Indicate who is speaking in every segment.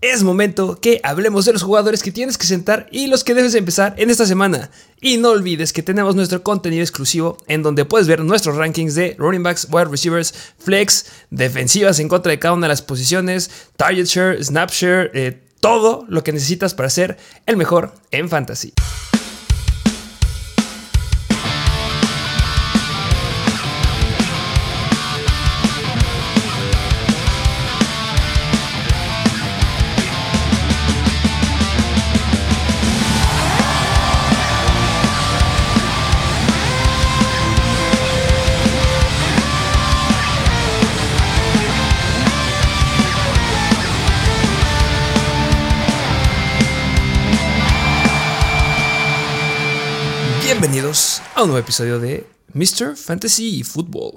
Speaker 1: Es momento que hablemos de los jugadores que tienes que sentar y los que debes empezar en esta semana. Y no olvides que tenemos nuestro contenido exclusivo en donde puedes ver nuestros rankings de running backs, wide receivers, flex, defensivas en contra de cada una de las posiciones, target share, snap share, eh, todo lo que necesitas para ser el mejor en fantasy. Bienvenidos a un nuevo episodio de Mr. Fantasy Football.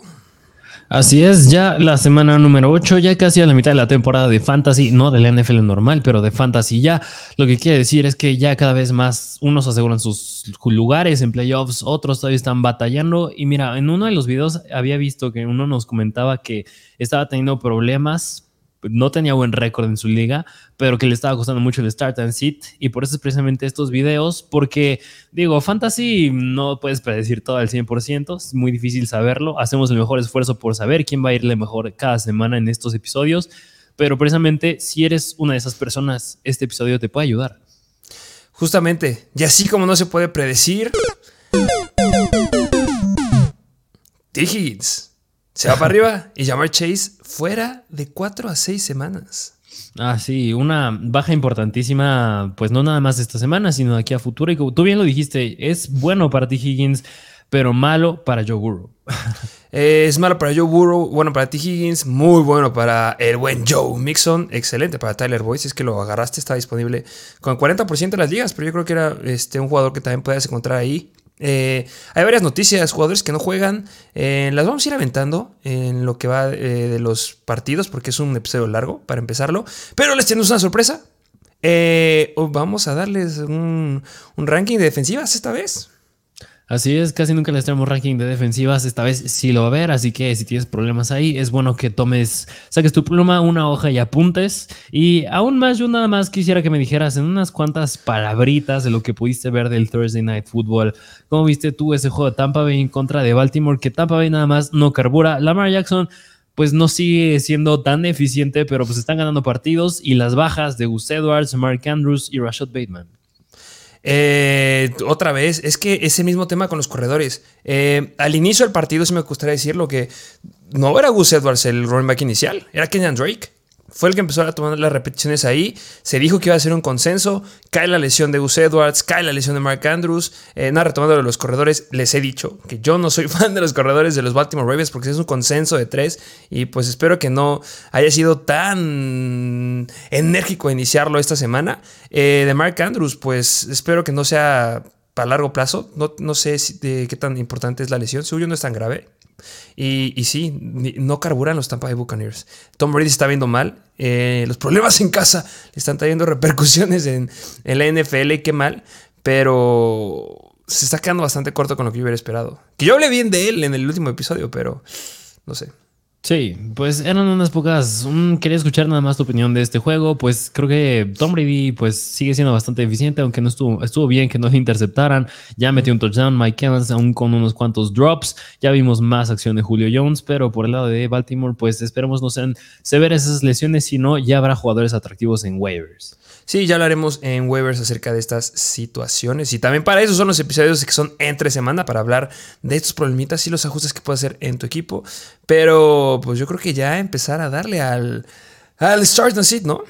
Speaker 2: Así es, ya la semana número 8, ya casi a la mitad de la temporada de Fantasy, no de la NFL normal, pero de Fantasy ya. Lo que quiere decir es que ya cada vez más unos aseguran sus lugares en playoffs, otros todavía están batallando. Y mira, en uno de los videos había visto que uno nos comentaba que estaba teniendo problemas no tenía buen récord en su liga, pero que le estaba costando mucho el start and sit. Y por eso es precisamente estos videos, porque digo, fantasy no puedes predecir todo al 100%, es muy difícil saberlo. Hacemos el mejor esfuerzo por saber quién va a irle mejor cada semana en estos episodios, pero precisamente si eres una de esas personas, este episodio te puede ayudar.
Speaker 1: Justamente, y así como no se puede predecir... T. Se va para arriba y Jamar Chase fuera de 4 a 6 semanas.
Speaker 2: Ah, sí, una baja importantísima, pues no nada más esta semana, sino de aquí a futuro. Y como tú bien lo dijiste, es bueno para T. Higgins, pero malo para Joe Burrow.
Speaker 1: Eh, es malo para Joe Burrow, bueno para T. Higgins, muy bueno para el buen Joe Mixon, excelente para Tyler Boyd. Si es que lo agarraste, está disponible con 40% de las ligas, pero yo creo que era este, un jugador que también puedes encontrar ahí. Eh, hay varias noticias, jugadores que no juegan. Eh, las vamos a ir aventando en lo que va eh, de los partidos, porque es un episodio largo para empezarlo. Pero les tenemos una sorpresa. vamos a darles un, un ranking de defensivas esta vez.
Speaker 2: Así es, casi nunca les traemos ranking de defensivas. Esta vez sí lo va a ver, así que si tienes problemas ahí, es bueno que tomes, saques tu pluma, una hoja y apuntes. Y aún más, yo nada más quisiera que me dijeras en unas cuantas palabritas de lo que pudiste ver del Thursday Night Football. ¿Cómo viste tú ese juego de Tampa Bay en contra de Baltimore? Que Tampa Bay nada más no carbura. Lamar Jackson pues no sigue siendo tan eficiente, pero pues están ganando partidos y las bajas de Gus Edwards, Mark Andrews y Rashad Bateman.
Speaker 1: Eh, otra vez, es que ese mismo tema con los corredores. Eh, al inicio del partido, si me gustaría decirlo, que no era Gus Edwards el running back inicial, era Kenyan Drake. Fue el que empezó a tomar las repeticiones ahí. Se dijo que iba a ser un consenso. Cae la lesión de Gus Edwards, cae la lesión de Mark Andrews. Eh, nada, retomando de los corredores, les he dicho que yo no soy fan de los corredores de los Baltimore Ravens porque es un consenso de tres. Y pues espero que no haya sido tan enérgico iniciarlo esta semana. Eh, de Mark Andrews, pues espero que no sea para largo plazo. No, no sé de qué tan importante es la lesión. Suyo no es tan grave. Y, y, sí, no carburan los Tampa Bay Buccaneers. Tom Brady está viendo mal. Eh, los problemas en casa le están trayendo repercusiones en, la NFL. Qué mal. Pero se está quedando bastante corto con lo que yo hubiera esperado. Que yo hablé bien de él en el último episodio, pero no sé.
Speaker 2: Sí, pues eran unas pocas. quería escuchar nada más tu opinión de este juego. Pues creo que Tom Brady pues sigue siendo bastante eficiente, aunque no estuvo, estuvo bien que no le interceptaran. Ya metió un touchdown, Mike Evans aún con unos cuantos drops. Ya vimos más acción de Julio Jones, pero por el lado de Baltimore, pues esperemos no sean severas esas lesiones, sino ya habrá jugadores atractivos en waivers.
Speaker 1: Sí, ya hablaremos en waivers acerca de estas situaciones. Y también para eso son los episodios que son entre semana, para hablar de estos problemitas y los ajustes que puedes hacer en tu equipo. Pero pues yo creo que ya empezar a darle al, al start and sit, ¿no?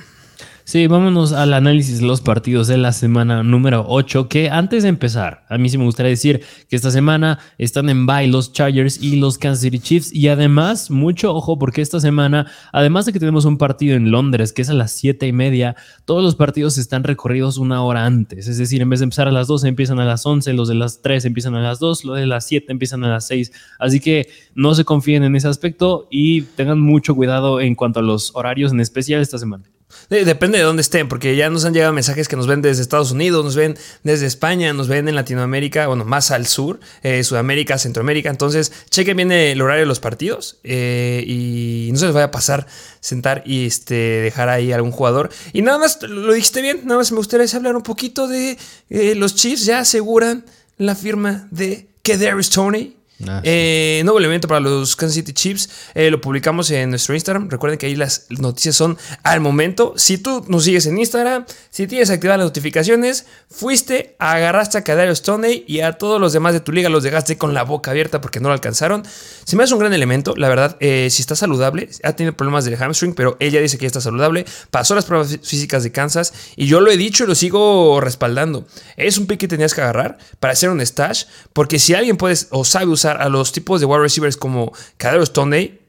Speaker 2: Sí, vámonos al análisis de los partidos de la semana número 8, que antes de empezar, a mí sí me gustaría decir que esta semana están en bye los Chargers y los Kansas City Chiefs y además, mucho ojo porque esta semana, además de que tenemos un partido en Londres que es a las 7 y media, todos los partidos están recorridos una hora antes, es decir, en vez de empezar a las 12 empiezan a las 11, los de las 3 empiezan a las 2, los de las 7 empiezan a las 6, así que no se confíen en ese aspecto y tengan mucho cuidado en cuanto a los horarios en especial esta semana.
Speaker 1: Depende de dónde estén, porque ya nos han llegado mensajes que nos ven desde Estados Unidos, nos ven desde España, nos ven en Latinoamérica, bueno, más al sur, eh, Sudamérica, Centroamérica. Entonces, chequen bien el horario de los partidos eh, y no se les vaya a pasar sentar y este, dejar ahí algún jugador. Y nada más, lo dijiste bien, nada más me gustaría hablar un poquito de eh, los Chiefs. Ya aseguran la firma de Kedarius Tony Ah, eh, nuevo elemento para los Kansas City Chiefs. Eh, lo publicamos en nuestro Instagram. Recuerden que ahí las noticias son al momento. Si tú nos sigues en Instagram, si tienes activadas las notificaciones, fuiste, agarraste a Cadario Stoney y a todos los demás de tu liga los dejaste con la boca abierta porque no lo alcanzaron. Se me hace un gran elemento. La verdad, eh, si está saludable, ha tenido problemas del hamstring, pero ella dice que ya está saludable. Pasó las pruebas físicas de Kansas y yo lo he dicho y lo sigo respaldando. Es un pick que tenías que agarrar para hacer un stash, porque si alguien puede o sabe usar a los tipos de wide receivers como Cadero Stoney,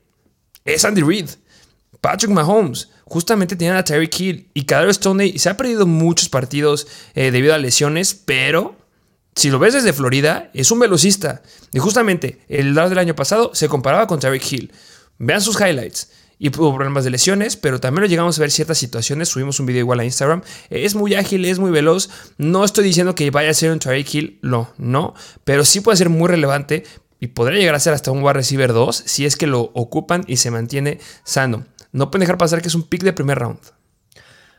Speaker 1: es Andy Reid. Patrick Mahomes, justamente tenían a Terry Kill y Cadero Stoney se ha perdido muchos partidos eh, debido a lesiones, pero si lo ves desde Florida, es un velocista. Y justamente el draft del año pasado se comparaba con Terry Hill. Vean sus highlights y tuvo problemas de lesiones, pero también lo llegamos a ver ciertas situaciones. Subimos un video igual a Instagram. Es muy ágil, es muy veloz. No estoy diciendo que vaya a ser un Tyreek Hill, no, no, pero sí puede ser muy relevante y podría llegar a ser hasta un wide receiver 2 si es que lo ocupan y se mantiene sano. No pueden dejar pasar que es un pick de primer round.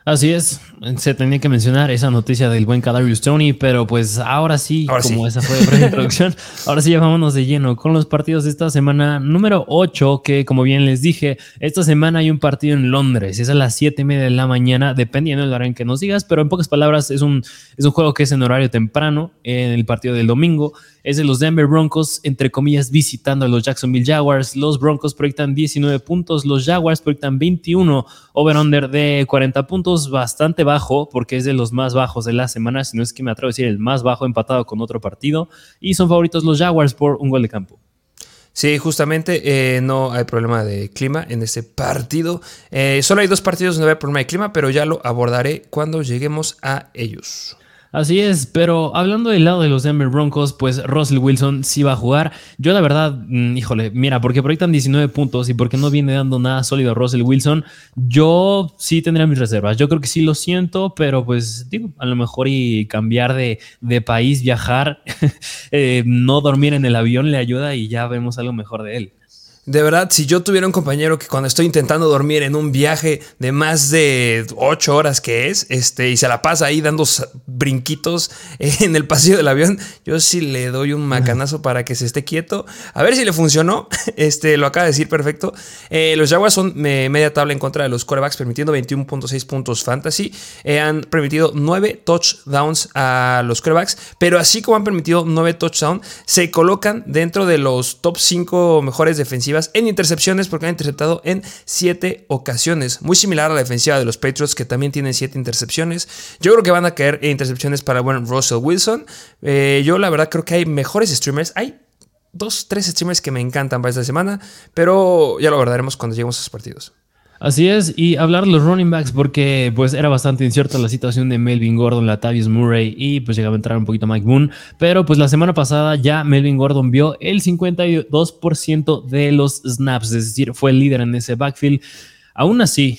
Speaker 2: Así es, se tenía que mencionar esa noticia del buen Kadarius Tony, pero pues ahora sí, como esa fue la introducción, ahora sí ya vámonos de lleno con los partidos de esta semana número 8, que como bien les dije, esta semana hay un partido en Londres, es a las 7 y media de la mañana, dependiendo del horario en que nos digas, pero en pocas palabras es un, es un juego que es en horario temprano, en el partido del domingo, es de los Denver Broncos, entre comillas, visitando a los Jacksonville Jaguars. Los Broncos proyectan 19 puntos, los Jaguars proyectan 21, over-under de 40 puntos, bastante bajo, porque es de los más bajos de la semana, si no es que me atrevo a decir el más bajo empatado con otro partido. Y son favoritos los Jaguars por un gol de campo.
Speaker 1: Sí, justamente eh, no hay problema de clima en este partido. Eh, solo hay dos partidos donde hay problema de clima, pero ya lo abordaré cuando lleguemos a ellos.
Speaker 2: Así es, pero hablando del lado de los Denver Broncos, pues Russell Wilson sí va a jugar. Yo la verdad, mm, híjole, mira, porque proyectan 19 puntos y porque no viene dando nada sólido Russell Wilson, yo sí tendría mis reservas. Yo creo que sí lo siento, pero pues digo, a lo mejor y cambiar de, país, viajar, eh, no dormir en el avión le ayuda y ya vemos algo mejor de él.
Speaker 1: De verdad, si yo tuviera un compañero que cuando estoy intentando dormir en un viaje de más de ocho horas que es, este, y se la pasa ahí dando brinquitos en el pasillo del avión, yo sí le doy un macanazo para que se esté quieto. A ver si le funcionó. Este, lo acaba de decir perfecto. Eh, los Jaguars son media tabla en contra de los quarterbacks, permitiendo 21.6 puntos fantasy. Eh, han permitido 9 touchdowns a los quarterbacks, pero así como han permitido 9 touchdowns, se colocan dentro de los top 5 mejores defensivos en intercepciones porque han interceptado en 7 ocasiones. Muy similar a la defensiva de los Patriots que también tienen 7 intercepciones. Yo creo que van a caer intercepciones para buen Russell Wilson. Eh, yo la verdad creo que hay mejores streamers. Hay dos, tres streamers que me encantan para esta semana, pero ya lo abordaremos cuando lleguemos a esos partidos.
Speaker 2: Así es, y hablar de los running backs porque pues era bastante incierta la situación de Melvin Gordon, Latavius Murray y pues llegaba a entrar un poquito Mike Boone, pero pues la semana pasada ya Melvin Gordon vio el 52% de los snaps, es decir, fue el líder en ese backfield. Aún así,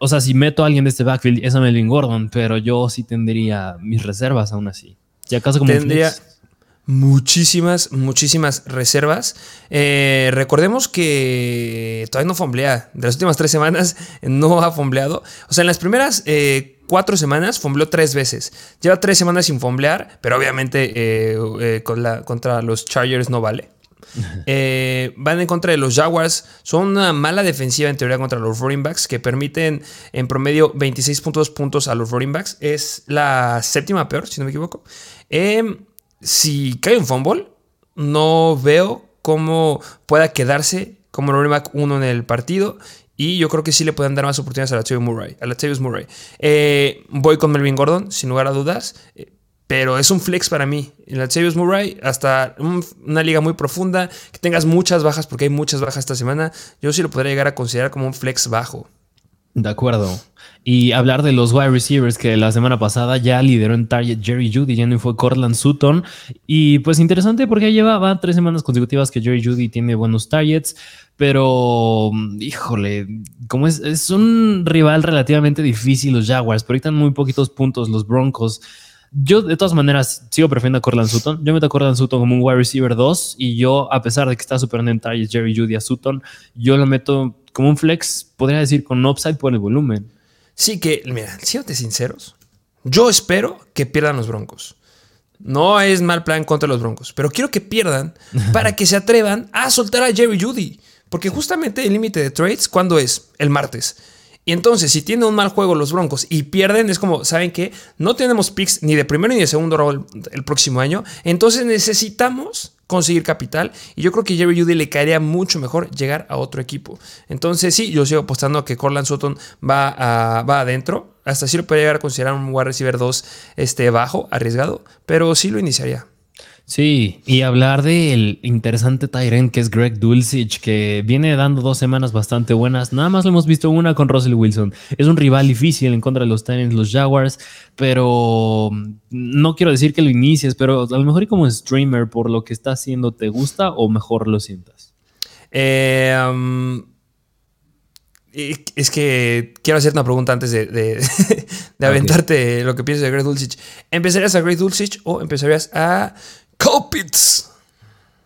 Speaker 2: o sea, si meto a alguien de este backfield es a Melvin Gordon, pero yo sí tendría mis reservas aún así.
Speaker 1: Ya acaso como tendría, muchísimas, muchísimas reservas. Eh, recordemos que todavía no fomblea. De las últimas tres semanas no ha fombleado. O sea, en las primeras eh, cuatro semanas fombleó tres veces. Lleva tres semanas sin fomblear, pero obviamente eh, con la, contra los Chargers no vale. van en contra de los Jaguars. Son una mala defensiva en teoría contra los running backs que permiten en promedio 26.2 puntos a los running backs. Es la séptima peor, si no me equivoco. Eh, si cae un fumble, no veo cómo pueda quedarse como running back uno en el partido. Y yo creo que sí le pueden dar más oportunidades a la Murray. A Murray. Eh, voy con Melvin Gordon, sin lugar a dudas. Eh, pero es un flex para mí. En la Murray, hasta una liga muy profunda, que tengas muchas bajas, porque hay muchas bajas esta semana, yo sí lo podría llegar a considerar como un flex bajo.
Speaker 2: De acuerdo. Y hablar de los wide receivers que la semana pasada ya lideró en target Jerry Judy, ya no fue Cortland Sutton. Y pues interesante porque ya lleva tres semanas consecutivas que Jerry Judy tiene buenos targets, pero híjole, como es, es un rival relativamente difícil los Jaguars, pero ahorita muy poquitos puntos los Broncos. Yo, de todas maneras, sigo prefiriendo a Cortland Sutton. Yo meto a Cortland Sutton como un wide receiver 2 y yo, a pesar de que está superando en targets Jerry Judy a Sutton, yo lo meto como un flex, podría decir, con upside por el volumen.
Speaker 1: Sí, que, mira, siéntate sinceros. Yo espero que pierdan los Broncos. No es mal plan contra los Broncos, pero quiero que pierdan para que se atrevan a soltar a Jerry Judy. Porque justamente el límite de trades, ¿cuándo es? El martes. Y entonces, si tienen un mal juego los Broncos y pierden, es como, ¿saben qué? No tenemos picks ni de primero ni de segundo rol el próximo año. Entonces necesitamos conseguir capital. Y yo creo que Jerry Judy le caería mucho mejor llegar a otro equipo. Entonces, sí, yo sigo apostando a que Corland Sutton va, a, va adentro. Hasta sí lo podría llegar a considerar un wide receiver 2 este, bajo, arriesgado. Pero sí lo iniciaría.
Speaker 2: Sí, y hablar del interesante Tyrant que es Greg Dulcich, que viene dando dos semanas bastante buenas. Nada más lo hemos visto una con Russell Wilson. Es un rival difícil en contra de los Tyrants, los Jaguars, pero no quiero decir que lo inicies, pero a lo mejor y como streamer, por lo que está haciendo, ¿te gusta o mejor lo sientas?
Speaker 1: Eh, um, es que quiero hacerte una pregunta antes de, de, aventarte lo que piensas de Greg Dulcich. ¿Empezarías a Greg Dulcich o empezarías a Colpitts.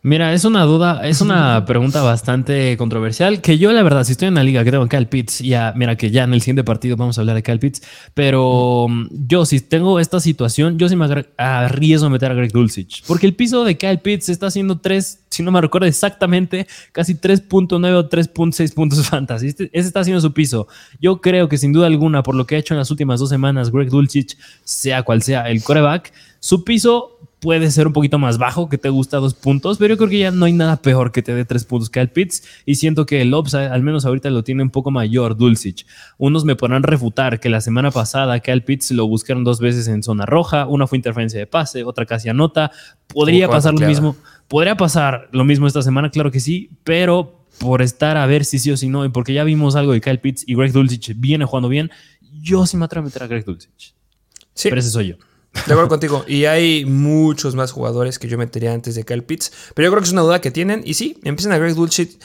Speaker 2: Mira, es una duda, es una pregunta bastante controversial. Que yo, la verdad, si estoy en la liga que tengo a Kyle Pitts, ya, mira que ya en el siguiente partido vamos a hablar de Kyle Pitts, pero mm, yo, si tengo esta situación, yo sí me arriesgo a meter a Greg Dulcich, porque el piso de Kyle Pitts está haciendo 3, si no me recuerdo exactamente, casi 3.9 o 3.6 puntos fantasy. Este, ese está haciendo su piso. Yo creo que sin duda alguna, por lo que ha hecho en las últimas dos semanas, Greg Dulcich, sea cual sea el coreback, su piso puede ser un poquito más bajo, que te gusta dos puntos, pero yo creo que ya no hay nada peor que te dé tres puntos que el Pitts y siento que el upside, al menos ahorita lo tiene un poco mayor Dulcich. Unos me podrán refutar que la semana pasada que al Pitts lo buscaron dos veces en zona roja, una fue interferencia de pase, otra casi anota. Podría pasar lo mismo, podría pasar lo mismo esta semana, claro que sí, pero por estar a ver si sí o si no, y porque ya vimos algo de Kyle Pitts y Greg Dulcich viene jugando bien, yo sí me atrevo a meter a Greg Dulcich. Sí. Pero ese soy yo.
Speaker 1: De acuerdo contigo. Y hay muchos más jugadores que yo metería antes de Kyle Pitts. Pero yo creo que es una duda que tienen. Y sí, empiezan a Greg Dulcich,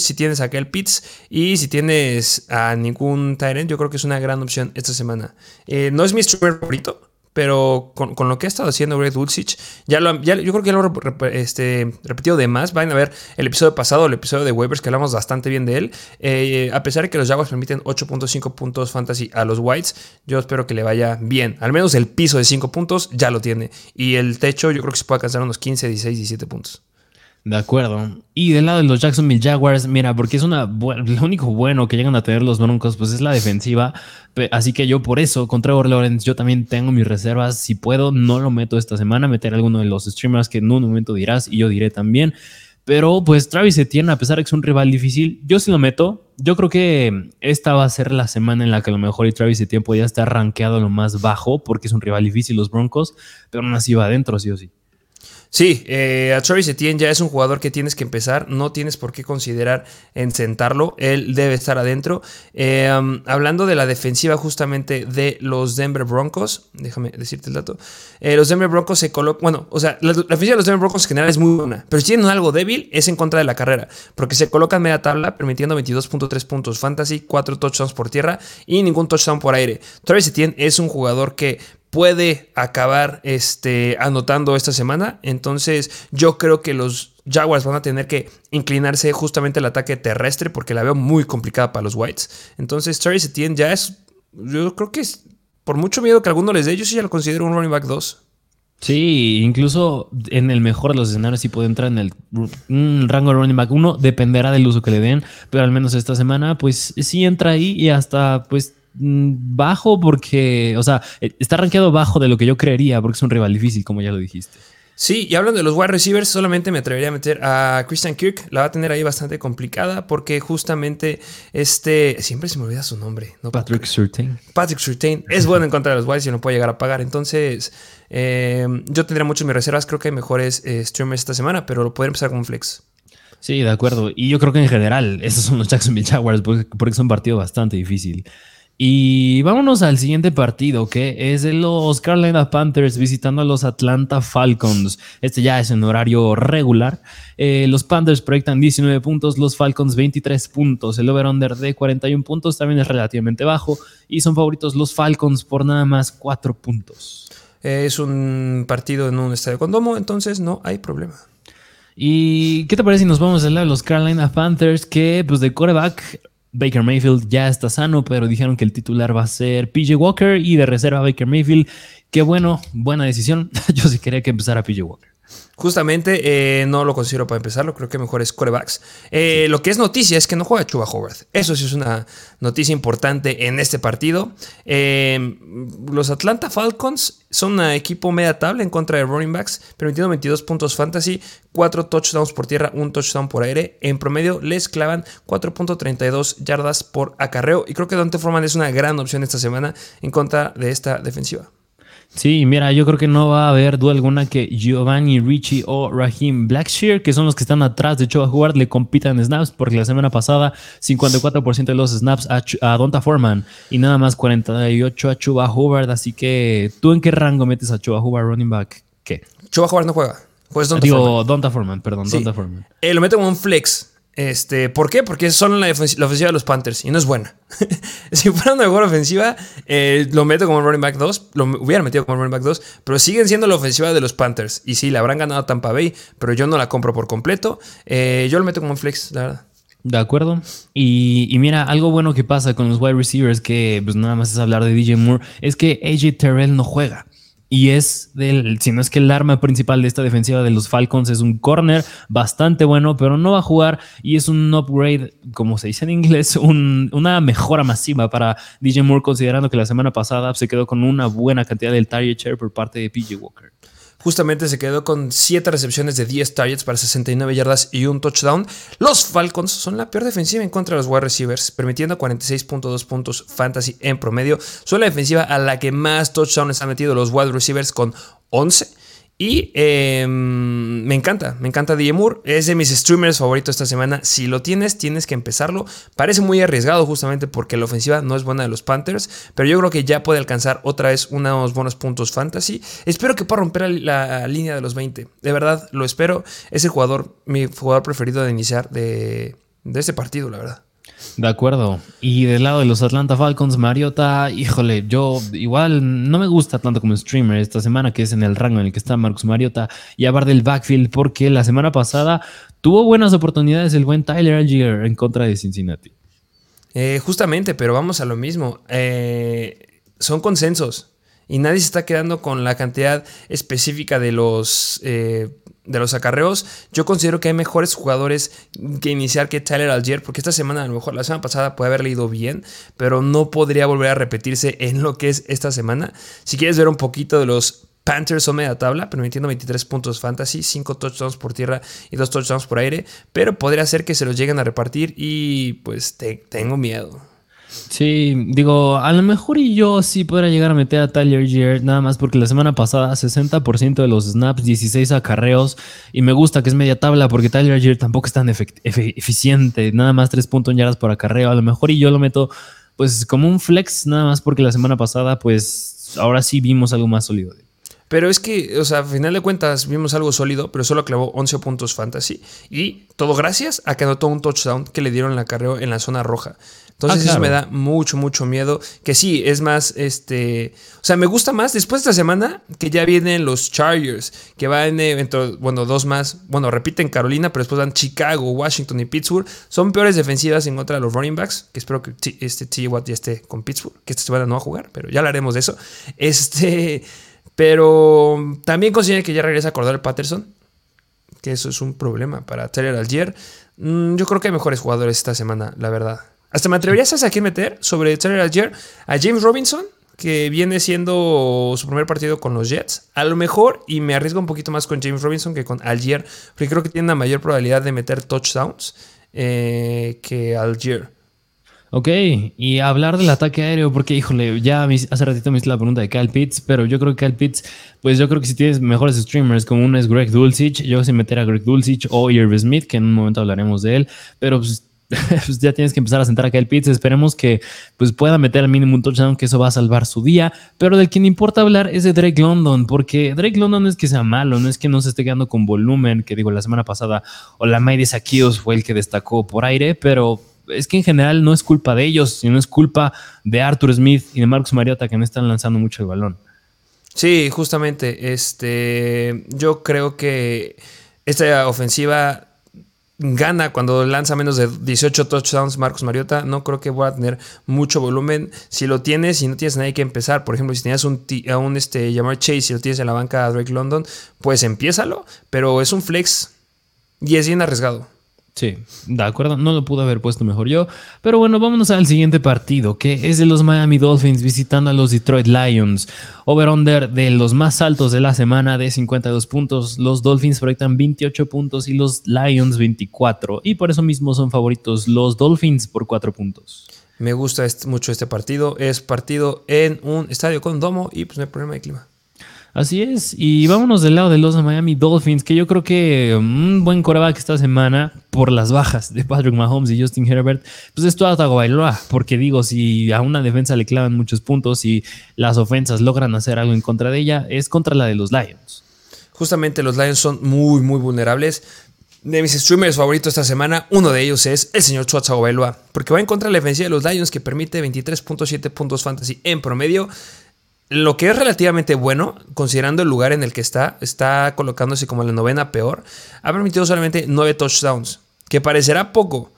Speaker 1: si tienes a Kyle Pitts. Y si tienes a ningún Tyrant, yo creo que es una gran opción esta semana. Eh, no es mi streamer favorito pero con, lo que ha estado haciendo Greg Dulcich, ya lo, ya, yo creo que ya lo he este, repetido de más. Vayan a ver el episodio pasado, el episodio de Waivers, que hablamos bastante bien de él. Eh, a pesar de que los Jaguars permiten 8.5 puntos fantasy a los Whites, yo espero que le vaya bien. Al menos el piso de 5 puntos ya lo tiene. Y el techo, yo creo que se puede alcanzar unos 15, 16, 17 puntos.
Speaker 2: De acuerdo. Y del lado de los Jacksonville Jaguars, mira, porque es una lo único bueno que llegan a tener los Broncos, pues es la defensiva. Así que yo por eso, con Trevor Lawrence, yo también tengo mis reservas. Si puedo, no lo meto esta semana, meter alguno de los streamers que en un momento dirás y yo diré también. Pero pues Travis Etienne, a pesar de que es un rival difícil, yo sí lo meto. Yo creo que esta va a ser la semana en la que a lo mejor y Travis Etienne podría estar rankeado lo más bajo porque es un rival difícil los Broncos, pero aún así va adentro, sí o sí.
Speaker 1: Sí, eh, a Travis Etienne ya es un jugador que tienes que empezar, no tienes por qué considerar en sentarlo, él debe estar adentro. Eh, um, hablando de la defensiva justamente de los Denver Broncos, déjame decirte el dato, eh, los Denver Broncos se colocan, bueno, o sea, la, defensiva de los Denver Broncos en general es muy buena, pero si tienen algo débil es en contra de la carrera, porque se colocan media tabla permitiendo 22.3 puntos fantasy, 4 touchdowns por tierra y ningún touchdown por aire. Travis Etienne es un jugador que puede acabar este, anotando esta semana. Entonces yo creo que los Jaguars van a tener que inclinarse justamente al ataque terrestre porque la veo muy complicada para los Whites. Entonces Travis Etienne ya es, yo creo que es, por mucho miedo que alguno les dé, yo sí ya lo considero un running back 2.
Speaker 2: Sí, incluso en el mejor de los escenarios sí puede entrar en el rango de running back 1, dependerá del uso que le den, pero al menos esta semana pues sí entra ahí y hasta pues bajo porque, o sea, eh, está rankeado bajo de lo que yo creería porque es un rival difícil, como ya lo dijiste.
Speaker 1: Sí, y hablando de los wide receivers, solamente me atrevería a meter a Christian Kirk. La va a tener ahí bastante complicada porque justamente este. Siempre se me olvida su nombre.
Speaker 2: Patrick Surtain.
Speaker 1: Patrick Surtain es bueno en contra de los Wild y no puede llegar a pagar. Entonces, eh, yo tendría muchas mis reservas. Creo que hay mejores eh, streamers esta semana, pero lo podría empezar con un flex.
Speaker 2: Sí, de acuerdo. Y yo creo que en general, esos son los Jacksonville Jaguars porque, porque es un partido bastante difícil. Y vámonos al siguiente partido, que es de los Carolina Panthers visitando a los Atlanta Falcons. Este ya es en horario regular. Eh, los Panthers proyectan 19 puntos, los Falcons 23 puntos. El over-under de 41 puntos también es relativamente bajo y son favoritos los Falcons por nada más 4 puntos.
Speaker 1: Es un partido en un estadio con domo, entonces no hay problema.
Speaker 2: ¿Y qué te parece si nos vamos a hablar de los Carolina Panthers que pues de coreback Baker Mayfield ya está sano, pero dijeron que el titular va a ser PJ Walker y de reserva Baker Mayfield. Qué bueno, buena decisión. Yo sí quería que empezara PJ Walker.
Speaker 1: Justamente eh, no lo considero para empezarlo, creo que mejor es corebacks. Eh, lo que es noticia es que no juega Chuba Howard. Eso sí es una noticia importante en este partido. Eh, los Atlanta Falcons son un equipo media tabla en contra de running backs, permitiendo 22 puntos fantasy, 4 touchdowns por tierra, 1 touchdown por aire. En promedio les clavan 4.32 yardas por acarreo. Y creo que Dante Foreman es una gran opción esta semana en contra de esta defensiva.
Speaker 2: Sí, mira, yo creo que no va a haber duda alguna que Giovanni Ricci o Raheem Blackshear, que son los que están atrás de Choa Howard, le compitan en snaps, porque la semana pasada 54% de los snaps a, Donta Foreman y nada más 48 a Chuba Howard. Así que, ¿tú en qué rango metes a Chuba Howard running back? ¿Qué?
Speaker 1: Chuba Howard no juega.
Speaker 2: Pues Donta Digo, Foreman. Donta Foreman, perdón, Donta Foreman.
Speaker 1: Eh, lo meto como un flex. Este, ¿Por qué? Porque son la, ofensiva de los Panthers y no es buena. si fuera una mejor ofensiva, eh, lo meto como running back 2, lo hubiera metido como running back 2, pero siguen siendo la ofensiva de los Panthers. Y sí, la habrán ganado Tampa Bay, pero yo no la compro por completo. Eh, yo lo meto como un flex, la verdad.
Speaker 2: De acuerdo. Y, y, mira, algo bueno que pasa con los wide receivers, que pues nada más es hablar de DJ Moore, es que AJ Terrell no juega y es del, si no es que el arma principal de esta defensiva de los Falcons es un corner bastante bueno, pero no va a jugar y es un upgrade, como se dice en inglés, una mejora masiva para DJ Moore, considerando que la semana pasada se quedó con una buena cantidad del target share por parte de PJ Walker.
Speaker 1: Justamente se quedó con 7 recepciones de 10 targets para 69 yardas y un touchdown. Los Falcons son la peor defensiva en contra de los wide receivers, permitiendo 46.2 puntos fantasy en promedio. Son la defensiva a la que más touchdowns han metido los wide receivers con 11. Y em, me encanta, me encanta DJ Moore. Es de mis streamers favoritos esta semana. Si lo tienes, tienes que empezarlo. Parece muy arriesgado justamente porque la ofensiva no es buena de los Panthers. Pero yo creo que ya puede alcanzar otra vez unos buenos puntos fantasy. Espero que pueda romper la, línea de los 20. De verdad, lo espero. Es el jugador, mi jugador preferido de iniciar de, de este partido, la verdad.
Speaker 2: De acuerdo. Y del lado de los Atlanta Falcons, Mariota, híjole, yo igual no me gusta tanto como streamer esta semana, que es en el rango en el que está Marcus Mariota, y hablar del backfield, porque la semana pasada tuvo buenas oportunidades el buen Tyler Algier en contra de Cincinnati.
Speaker 1: Eh, justamente, pero vamos a lo mismo. Eh, son consensos y nadie se está quedando con la cantidad específica de los eh, de los acarreos, yo considero que hay mejores jugadores que iniciar que Tyler Algier, porque esta semana, a lo mejor la semana pasada puede haberle ido bien, pero no podría volver a repetirse en lo que es esta semana. Si quieres ver un poquito de los Panthers son media tabla, permitiendo 23 puntos fantasy, 5 touchdowns por tierra y 2 touchdowns por aire, pero podría ser que se los lleguen a repartir y pues tengo miedo.
Speaker 2: Sí, digo, a lo mejor y yo sí podría llegar a meter a Tyler Gier, nada más porque la semana pasada 60% de los snaps, 16 acarreos, y me gusta que es media tabla porque Tyler Gier tampoco es tan eficiente, nada más 3 puntos yardas por acarreo, a lo mejor y yo lo meto pues como un flex, nada más porque la semana pasada pues ahora sí vimos algo más sólido.
Speaker 1: Pero es que, o sea, a final de cuentas vimos algo sólido, pero solo clavó 11 puntos fantasy. Y todo gracias a que anotó un touchdown que le dieron el acarreo en la zona roja. Entonces ah, eso me da mucho, mucho miedo. Que sí, es más, este... O sea, me gusta más después de esta semana que ya vienen los Chargers, que van dentro, bueno, dos más. Bueno, repiten Carolina, pero después van Chicago, Washington y Pittsburgh. Son peores defensivas en contra de los running backs, que espero que este T. Watt ya esté con Pittsburgh, que esta semana no va a jugar, pero ya hablaremos de eso. Este... Pero también considero que ya regresa a Cordell Patterson, que eso es un problema para Taylor Algier. Mm, yo creo que hay mejores jugadores esta semana, la verdad. Hasta me atreverías a aquí meter sobre Taylor Algier a James Robinson, que viene siendo su primer partido con los Jets. A lo mejor, y me arriesgo un poquito más con James Robinson que con Algier, porque creo que tiene una mayor probabilidad de meter touchdowns eh, que Algier.
Speaker 2: Ok, y hablar del ataque aéreo, porque híjole, ya hace ratito me hice la pregunta de Cal Pitts, pero yo creo que Cal Pitts, pues yo creo que si tienes mejores streamers, como uno es Greg Dulcich, yo sé meter a Greg Dulcich o Irv Smith, que en un momento hablaremos de él, pero pues pues ya tienes que empezar a sentar acá el Pitts. Esperemos que pues, pueda meter al mínimo un touchdown, que eso va a salvar su día. Pero del me importa hablar es de Drake London, porque Drake London no es que sea malo, no es que no se esté quedando con volumen, que digo, la semana pasada o la May de Saquios fue el que destacó por aire, pero es que en general no es culpa de ellos, sino es culpa de Arthur Smith y de Marcus Mariota que no están lanzando mucho el balón.
Speaker 1: Sí, justamente. Este, yo creo que esta ofensiva gana cuando lanza menos de 18 touchdowns Marcos Mariota. No creo que voy a tener mucho volumen. Si lo tienes y no tienes nadie que empezar, por ejemplo, si tenías un, a un este, Jamar Chase y lo tienes en la banca a Drake London, pues empiézalo. Pero es un flex y es bien arriesgado.
Speaker 2: Sí, de acuerdo, no lo pude haber puesto mejor yo. Pero bueno, vámonos al siguiente partido, que es de los Miami Dolphins visitando a los Detroit Lions. Over-under de los más altos de la semana de 52 puntos. Los Dolphins proyectan 28 puntos y los Lions 24. Y por eso mismo son favoritos los Dolphins por 4 puntos.
Speaker 1: Me gusta mucho este partido. Es partido en un estadio con domo y pues no hay problema de clima.
Speaker 2: Así es, y vámonos del lado de los Miami Dolphins, que yo creo que un buen coreback esta semana, por las bajas de Patrick Mahomes y Justin Herbert, pues es Tua Tagovailoa, porque digo, si a una defensa le clavan muchos puntos y las ofensas logran hacer algo en contra de ella, es contra la de los Lions.
Speaker 1: Justamente los Lions son muy, muy vulnerables. De mis streamers favoritos esta semana, uno de ellos es el señor Tua Tagovailoa, porque va en contra de la defensiva de los Lions que permite 23.7 puntos fantasy en promedio lo que es relativamente bueno, considerando el lugar en el que está, está colocándose como la novena peor, ha permitido solamente 9 touchdowns, que parecerá poco.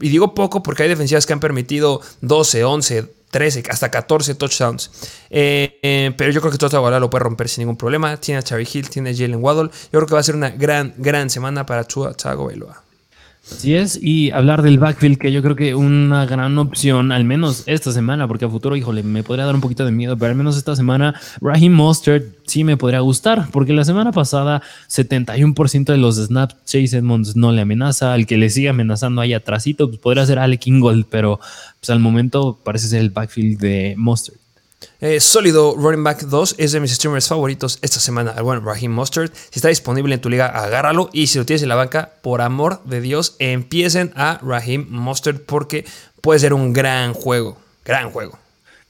Speaker 1: Y digo poco porque hay defensivas que han permitido 12, 11, 13, hasta 14 touchdowns. Eh, eh, pero yo creo que ahora lo puede romper sin ningún problema. Tiene a Charlie Hill, tiene a Jalen Waddle. Yo creo que va a ser una gran, gran semana para Tua Tagovailoa.
Speaker 2: Así es, y hablar del backfield, que yo creo que una gran opción, al menos esta semana, porque a futuro, híjole, me podría dar un poquito de miedo, pero al menos esta semana, Raheem Mostert sí me podría gustar, porque la semana pasada 71% de los snaps Chase Edmonds no le amenaza, al que le sigue amenazando ahí atrásito, pues podría ser Alec Ingold, pero pues al momento parece ser el backfield de Mostert.
Speaker 1: Eh, sólido Running Back 2 es de mis streamers favoritos esta semana. El buen Raheem Mustard. Si está disponible en tu liga, agárralo. Y si lo tienes en la banca, por amor de Dios, empiecen a Raheem Mustard porque puede ser un gran juego. Gran juego.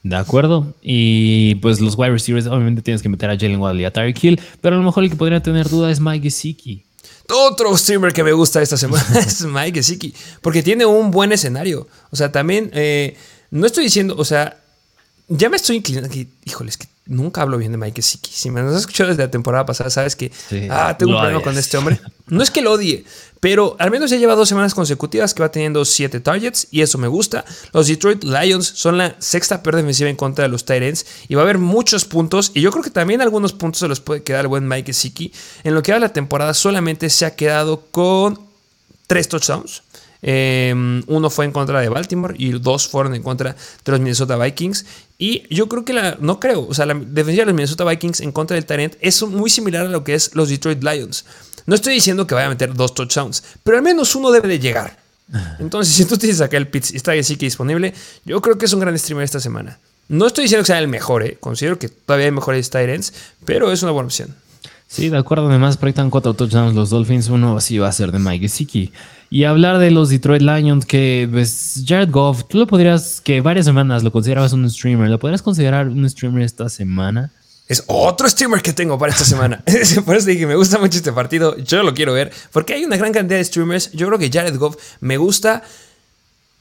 Speaker 2: De acuerdo. Y pues los wide receivers, obviamente tienes que meter a Jalen Waddle y a Tyreek Hill. Pero a lo mejor el que podría tener duda es Mike Gesicki.
Speaker 1: Otro streamer que me gusta esta semana es Mike Gesicki. Porque tiene un buen escenario. O sea, también. Eh, no estoy diciendo, o sea, ya me estoy inclinando aquí. Híjole, es que nunca hablo bien de Mike Siki. Si me has escuchado desde la temporada pasada, sabes que ah, tengo un problema con este hombre. No es que lo odie, pero al menos ya lleva dos semanas consecutivas que va teniendo siete targets y eso me gusta. Los Detroit Lions son la sexta peor defensiva en contra de los Titans y va a haber muchos puntos y yo creo que también algunos puntos se los puede quedar el buen Mike Siki. En lo que va la temporada solamente se ha quedado con tres touchdowns. Em, uno fue en contra de Baltimore y dos fueron en contra de los Minnesota Vikings. Y yo creo que la, no creo, o sea, la defensa de los Minnesota Vikings en contra del Tyrant es muy similar a lo que es los Detroit Lions. No estoy diciendo que vaya a meter dos touchdowns, pero al menos uno debe de llegar. Entonces, si tú tienes acá el Pitts y está que disponible, yo creo que es un gran streamer esta semana. No estoy diciendo que sea el mejor, ¿eh? considero que todavía hay mejores Tyrants, pero es una buena opción.
Speaker 2: Sí, de acuerdo. Además, proyectan cuatro touchdowns los Dolphins. Uno así va a ser de Mike Gesicki. Y hablar de los Detroit Lions, que pues, Jared Goff, tú lo podrías, que varias semanas lo considerabas un streamer, ¿lo podrías considerar un streamer esta semana?
Speaker 1: Es otro streamer que tengo para esta semana. Por eso dije, me gusta mucho este partido. Yo lo quiero ver. Porque hay una gran cantidad de streamers. Yo creo que Jared Goff me gusta.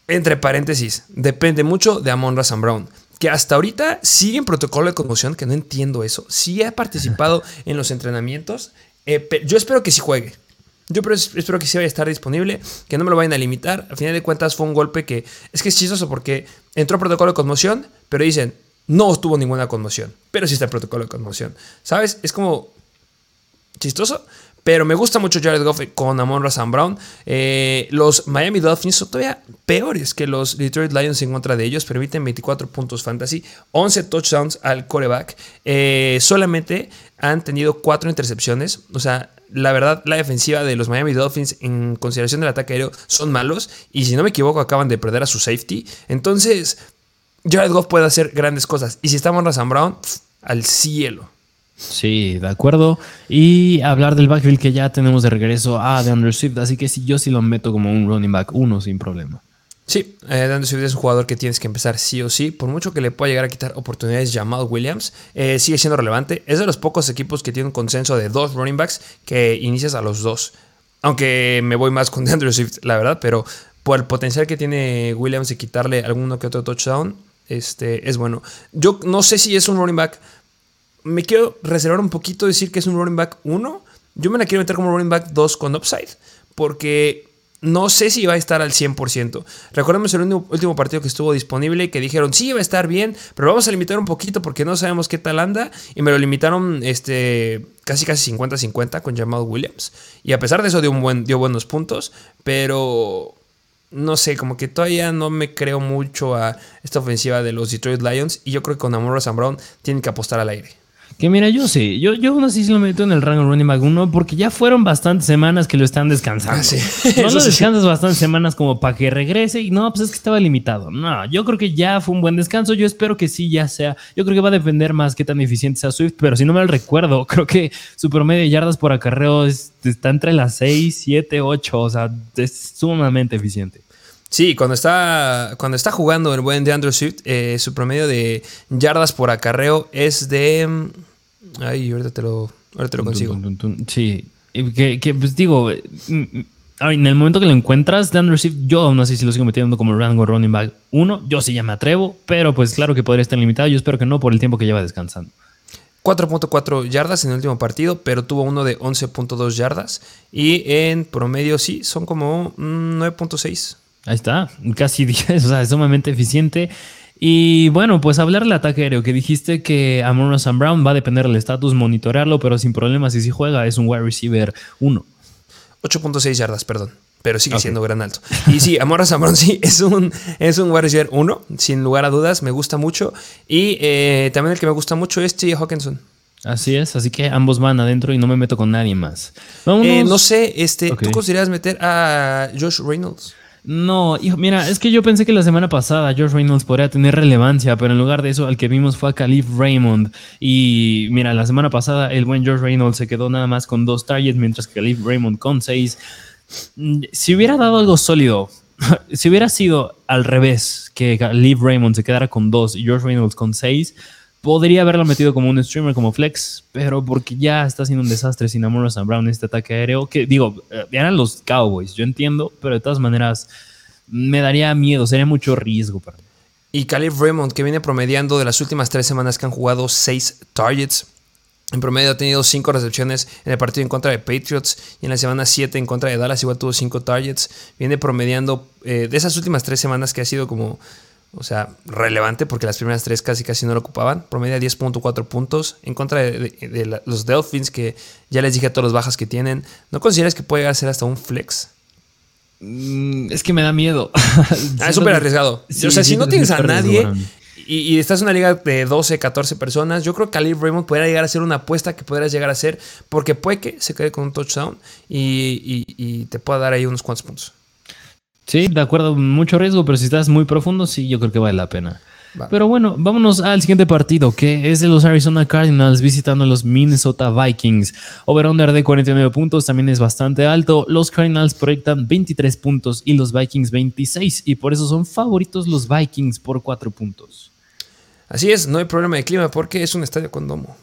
Speaker 1: Entre paréntesis, depende mucho de Amon Razan Brown que hasta ahorita sigue en protocolo de conmoción, que no entiendo eso. Sí ha participado en los entrenamientos. Eh, yo espero que sí juegue. Yo espero que sí vaya a estar disponible, que no me lo vayan a limitar. Al final de cuentas fue un golpe que es que es chistoso porque entró protocolo de conmoción, pero dicen, no tuvo ninguna conmoción, pero sí está el protocolo de conmoción. ¿Sabes? Es como chistoso, pero me gusta mucho Jared Goff con Amon Razan Brown. Eh, los Miami Dolphins son todavía peores que los Detroit Lions en contra de ellos. Permiten 24 puntos fantasy, 11 touchdowns al coreback. Eh, solamente han tenido 4 intercepciones. O sea, la verdad, la defensiva de los Miami Dolphins en consideración del ataque aéreo son malos. Y si no me equivoco, acaban de perder a su safety. Entonces, Jared Goff puede hacer grandes cosas. Y si estamos Razan Brown, al cielo.
Speaker 2: Sí, de acuerdo. Y hablar del backfield que ya tenemos de regreso a DeAndre Swift, así que sí, yo sí lo meto como un running back uno sin problema.
Speaker 1: Sí, eh, DeAndre Swift es un jugador que tienes que empezar sí o sí. Por mucho que le pueda llegar a quitar oportunidades Jamal Williams, eh, sigue siendo relevante. Es de los pocos equipos que tienen un consenso de dos running backs que inicias a los dos. Aunque me voy más con DeAndre Swift, la verdad, pero por el potencial que tiene Williams de quitarle alguno que otro touchdown, este, es bueno. Yo no sé si es un running back. Me quiero reservar un poquito decir que es un running back 1. Yo me la quiero meter como running back 2 con upside. Porque no sé si va a estar al 100%. Recordemos el último partido que estuvo disponible que dijeron, sí, va a estar bien, pero vamos a limitar un poquito porque no sabemos qué tal anda. Y me lo limitaron este, casi casi 50-50 con Jamal Williams. Y a pesar de eso dio, un buen, dio buenos puntos, pero no sé, como que todavía no me creo mucho a esta ofensiva de los Detroit Lions. Y yo creo que con Amor Sam Brown tienen que apostar al aire.
Speaker 2: Que mira, yo sí, yo, yo aún así lo meto en el rango running back 1 porque ya fueron bastantes semanas que lo están descansando. Ah, sí. No lo descansas bastantes semanas como para que regrese y no, pues es que estaba limitado. No, yo creo que ya fue un buen descanso. Yo espero que sí, ya sea. Yo creo que va a depender más qué tan eficiente sea Swift, pero si no me lo recuerdo, creo que su promedio de yardas por acarreo está entre las 6, 7, 8. O sea, es sumamente eficiente.
Speaker 1: Sí, cuando está, cuando está jugando el buen de Andrew Swift, eh, su promedio de yardas por acarreo es de. Ay, ahorita te lo, ahorita te lo consigo.
Speaker 2: Sí, que, pues digo, mm, mm, en el momento que lo encuentras, Andrew Swift, yo no sé si lo sigo metiendo como rango running back uno. Yo sí ya me atrevo, pero pues claro que podría estar limitado. Yo espero que no por el tiempo que lleva descansando.
Speaker 1: 4.4 yardas en el último partido, pero tuvo uno de 11.2 yardas. Y en promedio sí, son como 9.6.
Speaker 2: Ahí está, casi 10, o sea, es sumamente eficiente. Y bueno, pues hablar del ataque aéreo, que dijiste que Amon Sam Brown va a depender del estatus, monitorearlo, pero sin problemas. Y si juega, es un wide receiver 1.
Speaker 1: 8.6 yardas, perdón. Pero sigue siendo gran alto. Y sí, Amor Sam Brown sí es un, es un wide receiver 1, sin lugar a dudas. Me gusta mucho. Y eh, también el que me gusta mucho es T. Hawkinson.
Speaker 2: Así es, así que ambos van adentro y no me meto con nadie más.
Speaker 1: Eh, no sé, este, ¿tú consideras meter a Josh Reynolds?
Speaker 2: No, hijo, mira, es que yo pensé que la semana pasada George Reynolds podría tener relevancia, pero en lugar de eso, al que vimos fue a Khalif Raymond. Y mira, la semana pasada el buen George Reynolds se quedó nada más con dos targets, mientras que Khalif Raymond con seis. Si hubiera dado algo sólido, si hubiera sido al revés, que Khalif Raymond se quedara con dos y George Reynolds con seis, Podría haberlo metido como un streamer, como flex, pero porque ya está haciendo un desastre sin Amor Sam Brown este ataque aéreo. Que digo, eh, eran los Cowboys, yo entiendo, pero de todas maneras me daría miedo, sería mucho riesgo para mí.
Speaker 1: Y Caleb Raymond, que viene promediando de las últimas tres semanas que han jugado seis targets. En promedio ha tenido cinco recepciones en el partido en contra de Patriots y en la semana 7 en contra de Dallas igual tuvo cinco targets. Viene promediando eh, de esas últimas tres semanas que ha sido como o sea, relevante porque las primeras tres casi casi no lo ocupaban. Promedia 10.4 puntos en contra de, los Dolphins que ya les dije a todos los bajas que tienen. ¿No consideras que puede llegar a ser hasta un flex?
Speaker 2: Mm, es que me da miedo.
Speaker 1: ah, es súper arriesgado. o sea, si no tienes a nadie y, estás en una liga de 12, 14 personas, yo creo que Khalil Raymond podría llegar a ser una apuesta que podrías llegar a hacer porque puede que se quede con un touchdown y, y te pueda dar ahí unos cuantos puntos.
Speaker 2: Sí, de acuerdo, mucho riesgo, pero si estás muy profundo, sí, yo creo que vale la pena. Pero bueno, vámonos al siguiente partido, que es de los Arizona Cardinals visitando a los Minnesota Vikings. Over-under de 49 puntos también es bastante alto. Los Cardinals proyectan 23 puntos y los Vikings 26, y por eso son favoritos los Vikings por 4 puntos.
Speaker 1: Así es, no hay problema de clima porque es un estadio con domo.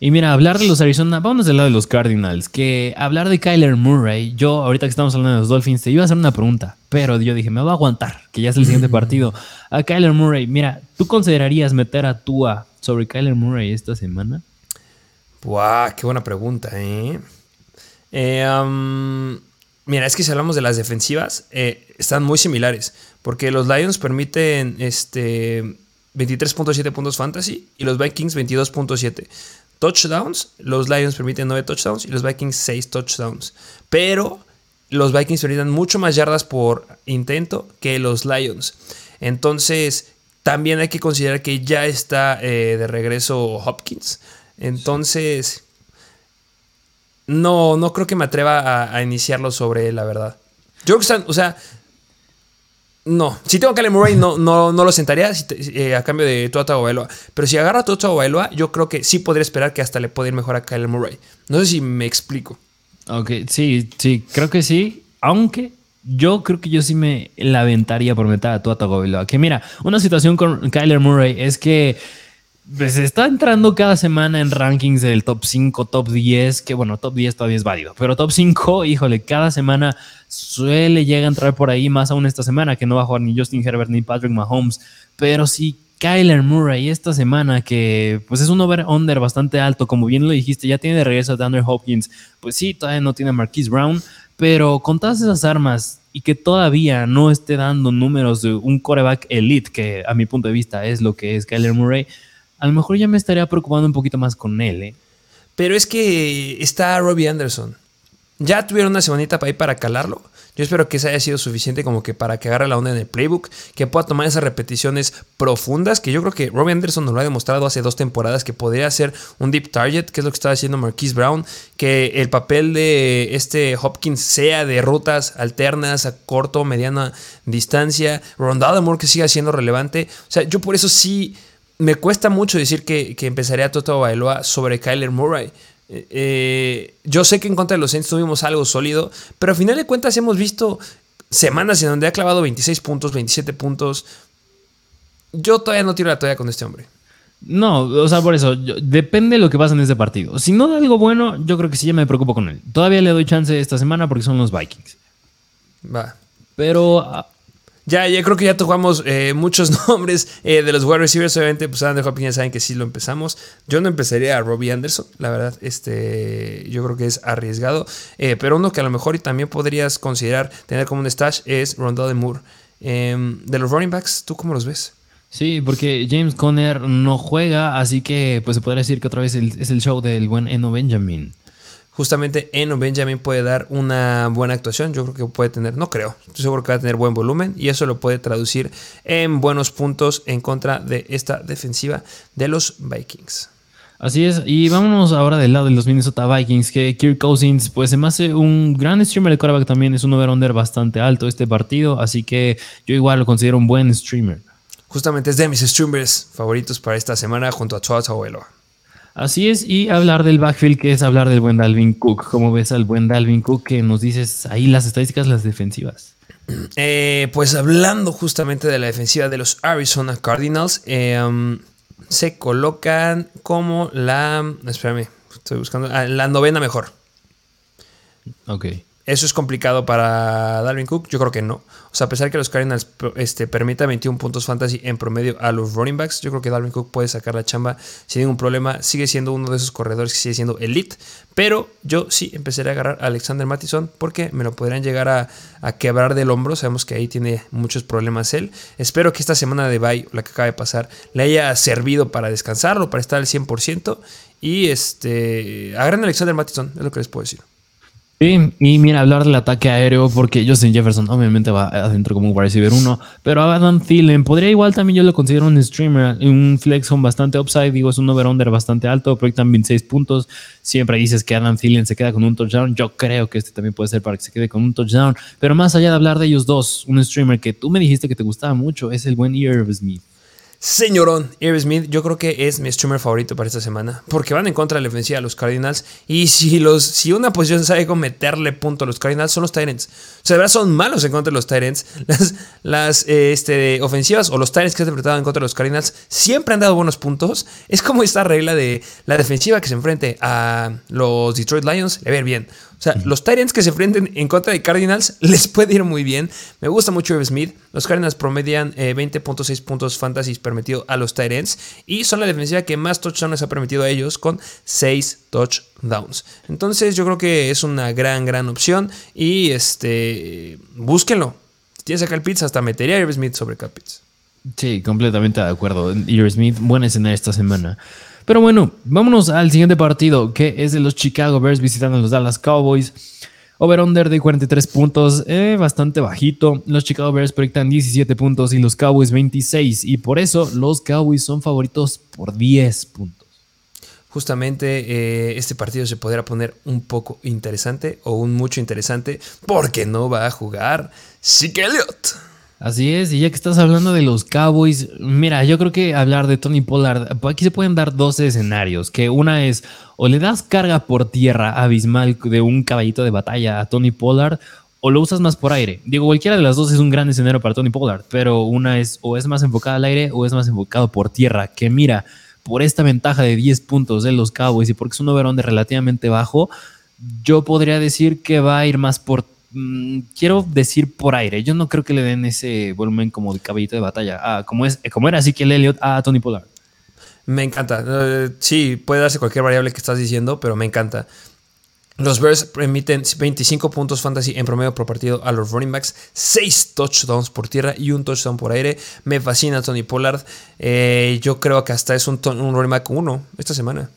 Speaker 2: Y mira, hablar de los Arizona, vamos del lado de los Cardinals, que hablar de Kyler Murray, yo ahorita que estamos hablando de los Dolphins, te iba a hacer una pregunta, pero yo dije, me voy a aguantar, que ya es el siguiente partido. A Kyler Murray, mira, ¿tú considerarías meter a Tua sobre Kyler Murray esta semana?
Speaker 1: Buah, qué buena pregunta, ¿eh? eh mira, es que si hablamos de las defensivas, eh, están muy similares, porque los Lions permiten este 23.7 puntos fantasy y los Vikings 22.7 touchdowns. Los Lions permiten 9 touchdowns y los Vikings 6 touchdowns. Pero los Vikings permiten mucho más yardas por intento que los Lions. Entonces, también hay que considerar que ya está eh, de regreso Hopkins. Entonces, no, no creo que me atreva a, iniciarlo sobre él, la verdad. Yo creo que están, o sea, No, si tengo a Kyler Murray, no, no, no lo sentaría eh, a cambio de Tua Tagovailoa. Pero si agarra a Tua Tagovailoa, yo creo que sí podría esperar que hasta le pueda ir mejor a Kyler Murray. No sé si me explico.
Speaker 2: Ok, sí, sí, creo que sí. Aunque yo creo que yo sí me la por meter a Tua Tagovailoa. Que mira, una situación con Kyler Murray es que pues está entrando cada semana en rankings del top 5, top 10, que bueno, top 10 todavía es válido, pero top 5, híjole, cada semana suele llegar a entrar por ahí, más aún esta semana, que no va a jugar ni Justin Herbert ni Patrick Mahomes, pero sí Kyler Murray esta semana, que pues es un over-under bastante alto, como bien lo dijiste, ya tiene de regreso a Andrew Hopkins, pues sí, todavía no tiene a Marquise Brown, pero con todas esas armas y que todavía no esté dando números de un coreback elite, que a mi punto de vista es lo que es Kyler Murray, a lo mejor ya me estaría preocupando un poquito más con él, ¿eh?
Speaker 1: Pero es que está Robbie Anderson. Ya tuvieron una semanita para ir para calarlo. Yo espero que ese haya sido suficiente como que para que agarre la onda en el playbook, que pueda tomar esas repeticiones profundas, que yo creo que Robbie Anderson nos lo ha demostrado hace dos temporadas, que podría ser un deep target, que es lo que estaba haciendo Marquise Brown, que el papel de este Hopkins sea de rutas alternas a corto, mediana distancia, Rondado Moore que siga siendo relevante. O sea, yo por eso sí me cuesta mucho decir que, empezaría Toto Bailoa sobre Kyler Murray. Eh, yo sé que en contra de los Saints tuvimos algo sólido, pero al final de cuentas hemos visto semanas en donde ha clavado 26 puntos, 27 puntos. Yo todavía no tiro la toalla con este hombre.
Speaker 2: No, o sea, por eso, depende de lo que pasa en este partido. Si no da algo bueno, yo creo que sí ya me preocupo con él. Todavía le doy chance esta semana porque son los Vikings.
Speaker 1: Va.
Speaker 2: Pero ah,
Speaker 1: ya, ya creo que ya tocamos eh, muchos nombres eh, de los wide receivers. Obviamente, pues de Hopkins ya saben que sí lo empezamos. Yo no empezaría a Robbie Anderson, la verdad. Este, yo creo que es arriesgado. Eh, pero uno que a lo mejor y también podrías considerar tener como un stash es Rondell Moore. Em, de los running backs, ¿tú cómo los ves?
Speaker 2: Sí, porque James Conner no juega, así que pues se podría decir que otra vez es el show del buen Eno Benjamin
Speaker 1: justamente Eno Benjamin puede dar una buena actuación. Yo creo que puede tener, no creo, estoy seguro que va a tener buen volumen y eso lo puede traducir en buenos puntos en contra de esta defensiva de los Vikings.
Speaker 2: Así es, y vámonos ahora del lado de los Minnesota Vikings, que Kirk Cousins, pues se me hace un gran streamer de quarterback también, es un over-under bastante alto este partido, así que yo igual lo considero un buen streamer.
Speaker 1: Justamente es de mis streamers favoritos para esta semana junto a Choa Abuelo.
Speaker 2: Así es, y hablar del backfield, que es hablar del buen Dalvin Cook. ¿Cómo ves al buen Dalvin Cook que nos dices ahí las estadísticas, las defensivas?
Speaker 1: Eh, pues hablando justamente de la defensiva de los Arizona Cardinals, eh, um, se colocan como la. Espérame, estoy buscando. Ah, la novena mejor.
Speaker 2: Ok.
Speaker 1: ¿Eso es complicado para Dalvin Cook? Yo creo que no. O sea, a pesar que los Cardinals este, permitan 21 puntos fantasy en promedio a los running backs, yo creo que Dalvin Cook puede sacar la chamba sin ningún problema. Sigue siendo uno de esos corredores que sigue siendo elite. Pero yo sí empezaré a agarrar a Alexander Mattison porque me lo podrían llegar a, quebrar del hombro. Sabemos que ahí tiene muchos problemas él. Espero que esta semana de bye, la que acaba de pasar, le haya servido para descansarlo, para estar al 100%. Y este, agarren a Alexander Mattison, es lo que les puedo decir.
Speaker 2: Sí, y mira, hablar del ataque aéreo, porque Justin Jefferson obviamente va adentro como un receiver uno, pero Adam Thielen podría igual también yo lo considero un streamer, un flex con bastante upside, digo, es un over-under bastante alto, proyectan 26 puntos. Siempre dices que Adam Thielen se queda con un touchdown. Yo creo que este también puede ser para que se quede con un touchdown. Pero más allá de hablar de ellos dos, un streamer que tú me dijiste que te gustaba mucho es el buen Irv Smith.
Speaker 1: Señorón, Irv Smith, yo creo que es mi streamer favorito para esta semana. Porque van en contra de la ofensiva de los Cardinals. Y si, los, si una posición sabe cómo meterle punto a los Cardinals, son los Tyrants. O sea, de verdad son malos en contra de los Tyrants. Las, las eh, este, ofensivas o los Tyrants que se enfrentado en contra de los Cardinals siempre han dado buenos puntos. Es como esta regla de la defensiva que se enfrente a los Detroit Lions, le ver bien. O sea, los Tyrants que se enfrenten en contra de Cardinals les puede ir muy bien. Me gusta mucho Smith. Los Cardinals promedian 20.6 eh, puntos fantasy permitido a los Tyrants y son la defensiva que más touchdowns ha permitido a ellos con 6 touchdowns. Entonces yo creo que es una gran, gran opción y este, búsquenlo. Si tienes acá el Pitts, hasta metería a Irv Smith sobre Capitz.
Speaker 2: Sí, completamente de acuerdo. Irv Smith, buena escena esta semana. Pero bueno, vámonos al siguiente partido, que es de los Chicago Bears visitando a los Dallas Cowboys. Over-under de 43 puntos, eh, bastante bajito. Los Chicago Bears proyectan 17 puntos y los Cowboys 26. Y por eso los Cowboys son favoritos por 10 puntos.
Speaker 1: Justamente eh, este partido se podrá poner un poco interesante o un mucho interesante porque no va a jugar Sick Elliott.
Speaker 2: Así es, y ya que estás hablando de los Cowboys, mira, yo creo que hablar de Tony Pollard, aquí se pueden dar dos escenarios, que una es o le das carga por tierra abismal de un caballito de batalla a Tony Pollard o lo usas más por aire. Digo, cualquiera de las dos es un gran escenario para Tony Pollard, pero una es o es más enfocada al aire o es más enfocado por tierra, que mira, por esta ventaja de 10 puntos de los Cowboys y porque es un overón de relativamente bajo, yo podría decir que va a ir más por Mm, quiero decir por aire. Yo no creo que le den ese volumen como de caballito de batalla. Ah, como, es, como era así que el Elliot a Tony Pollard.
Speaker 1: Me encanta. Eh, sí, puede darse cualquier variable que estás diciendo, pero me encanta. Los Bears permiten 25 puntos fantasy en promedio por partido a los running backs, 6 touchdowns por tierra y un touchdown por aire. Me fascina Tony Pollard. Eh, yo creo que hasta es un, un running back 1 esta semana.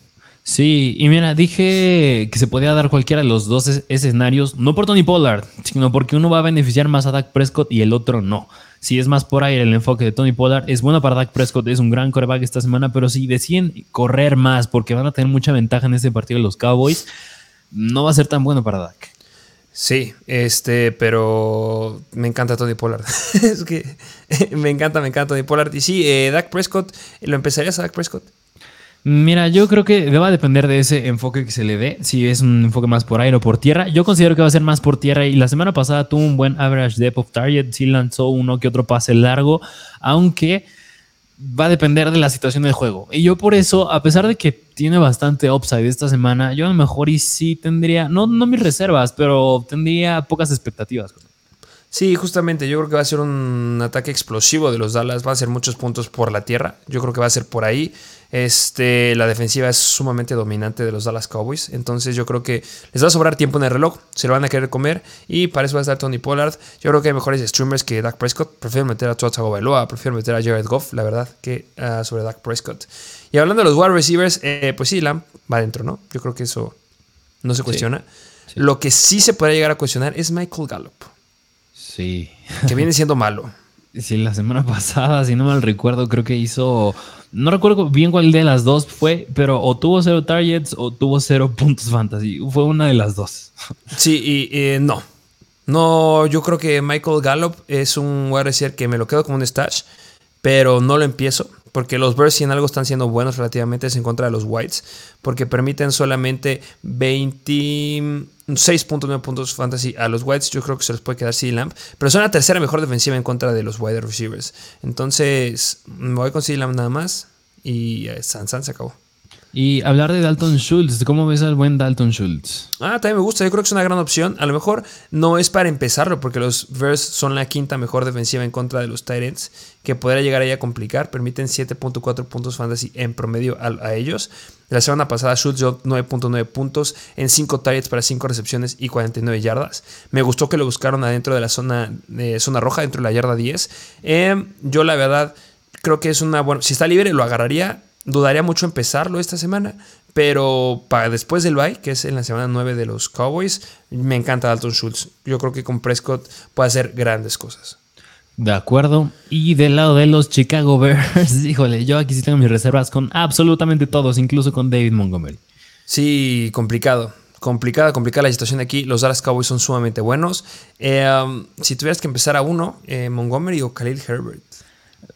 Speaker 2: Sí, y mira, dije que se podía dar cualquiera de los dos escenarios, no por Tony Pollard, sino porque uno va a beneficiar más a Dak Prescott y el otro no. Si es más por ahí el enfoque de Tony Pollard, es bueno para Dak Prescott, es un gran coreback esta semana, pero si deciden correr más porque van a tener mucha ventaja en este partido los Cowboys, no va a ser tan bueno para Dak.
Speaker 1: Sí, este, pero me encanta Tony Pollard. es que me encanta, me encanta Tony Pollard. Y sí, eh, Dak Prescott, ¿lo empezarías a Dak Prescott?
Speaker 2: Mira, yo creo que va a depender de ese enfoque que se le dé, si es un enfoque más por aire o por tierra. Yo considero que va a ser más por tierra y la semana pasada tuvo un buen average depth of target, sí lanzó uno que otro pase largo, aunque va a depender de la situación del juego. Y yo por eso, a pesar de que tiene bastante upside esta semana, yo a lo mejor y sí tendría, no, no mis reservas, pero tendría pocas expectativas.
Speaker 1: Sí, justamente, yo creo que va a ser un ataque explosivo de los Dallas, va a ser muchos puntos por la tierra, yo creo que va a ser por ahí. Este, la defensiva es sumamente dominante de los Dallas Cowboys. Entonces yo creo que les va a sobrar tiempo en el reloj. Se lo van a querer comer. Y para eso va a estar Tony Pollard. Yo creo que hay mejores streamers que Dak Prescott. Prefiero meter a Tua Tagovailoa. Prefiero meter a Jared Goff, la verdad, que uh, sobre Dak Prescott. Y hablando de los wide receivers, eh, pues sí, Lamb va adentro, ¿no? Yo creo que eso no se cuestiona. Lo que sí se puede llegar a cuestionar es Michael Gallup.
Speaker 2: Sí.
Speaker 1: Que viene siendo malo.
Speaker 2: Sí, la semana pasada, si no mal recuerdo, creo que hizo no recuerdo bien cuál de las dos fue, pero o tuvo cero targets o tuvo cero puntos fantasy. Fue una de las dos.
Speaker 1: Sí, y no. No, yo creo que Michael Gallup es un wide receiver que me lo quedo como un stash, pero no lo empiezo. Porque los Bears, si en algo están siendo buenos relativamente, es en contra de los Whites. Porque permiten solamente 26.9 puntos fantasy a los Whites. Yo creo que se los puede quedar CD Lamp. Pero son la tercera mejor defensiva en contra de los wide receivers. Entonces, me voy con CD Lamp nada más. Y eh, San San se acabó.
Speaker 2: Y hablar de Dalton Schultz, ¿cómo ves al buen Dalton Schultz?
Speaker 1: Ah, también me gusta, yo creo que es una gran opción. A lo mejor no es para empezarlo, porque los Bears son la quinta mejor defensiva en contra de los Titans, que podría llegar ahí a complicar. Permiten 7.4 puntos fantasy en promedio a, ellos. La semana pasada Schultz dio 9.9 puntos en 5 targets para 5 recepciones y 49 yardas. Me gustó que lo buscaron adentro de la zona, de zona roja, dentro de la yarda 10. Eh, yo la verdad creo que es una buena... Si está libre lo agarraría Dudaría mucho empezarlo esta semana, pero para después del bye, que es en la semana 9 de los Cowboys, me encanta Dalton Schultz. Yo creo que con Prescott puede hacer grandes cosas.
Speaker 2: De acuerdo. Y del lado de los Chicago Bears, híjole, yo aquí sí tengo mis reservas con absolutamente todos, incluso con David Montgomery.
Speaker 1: Sí, complicado. Complicada, complicada la situación aquí. Los Dallas Cowboys son sumamente buenos. Eh, um, si tuvieras que empezar a uno, eh, Montgomery o Khalil Herbert.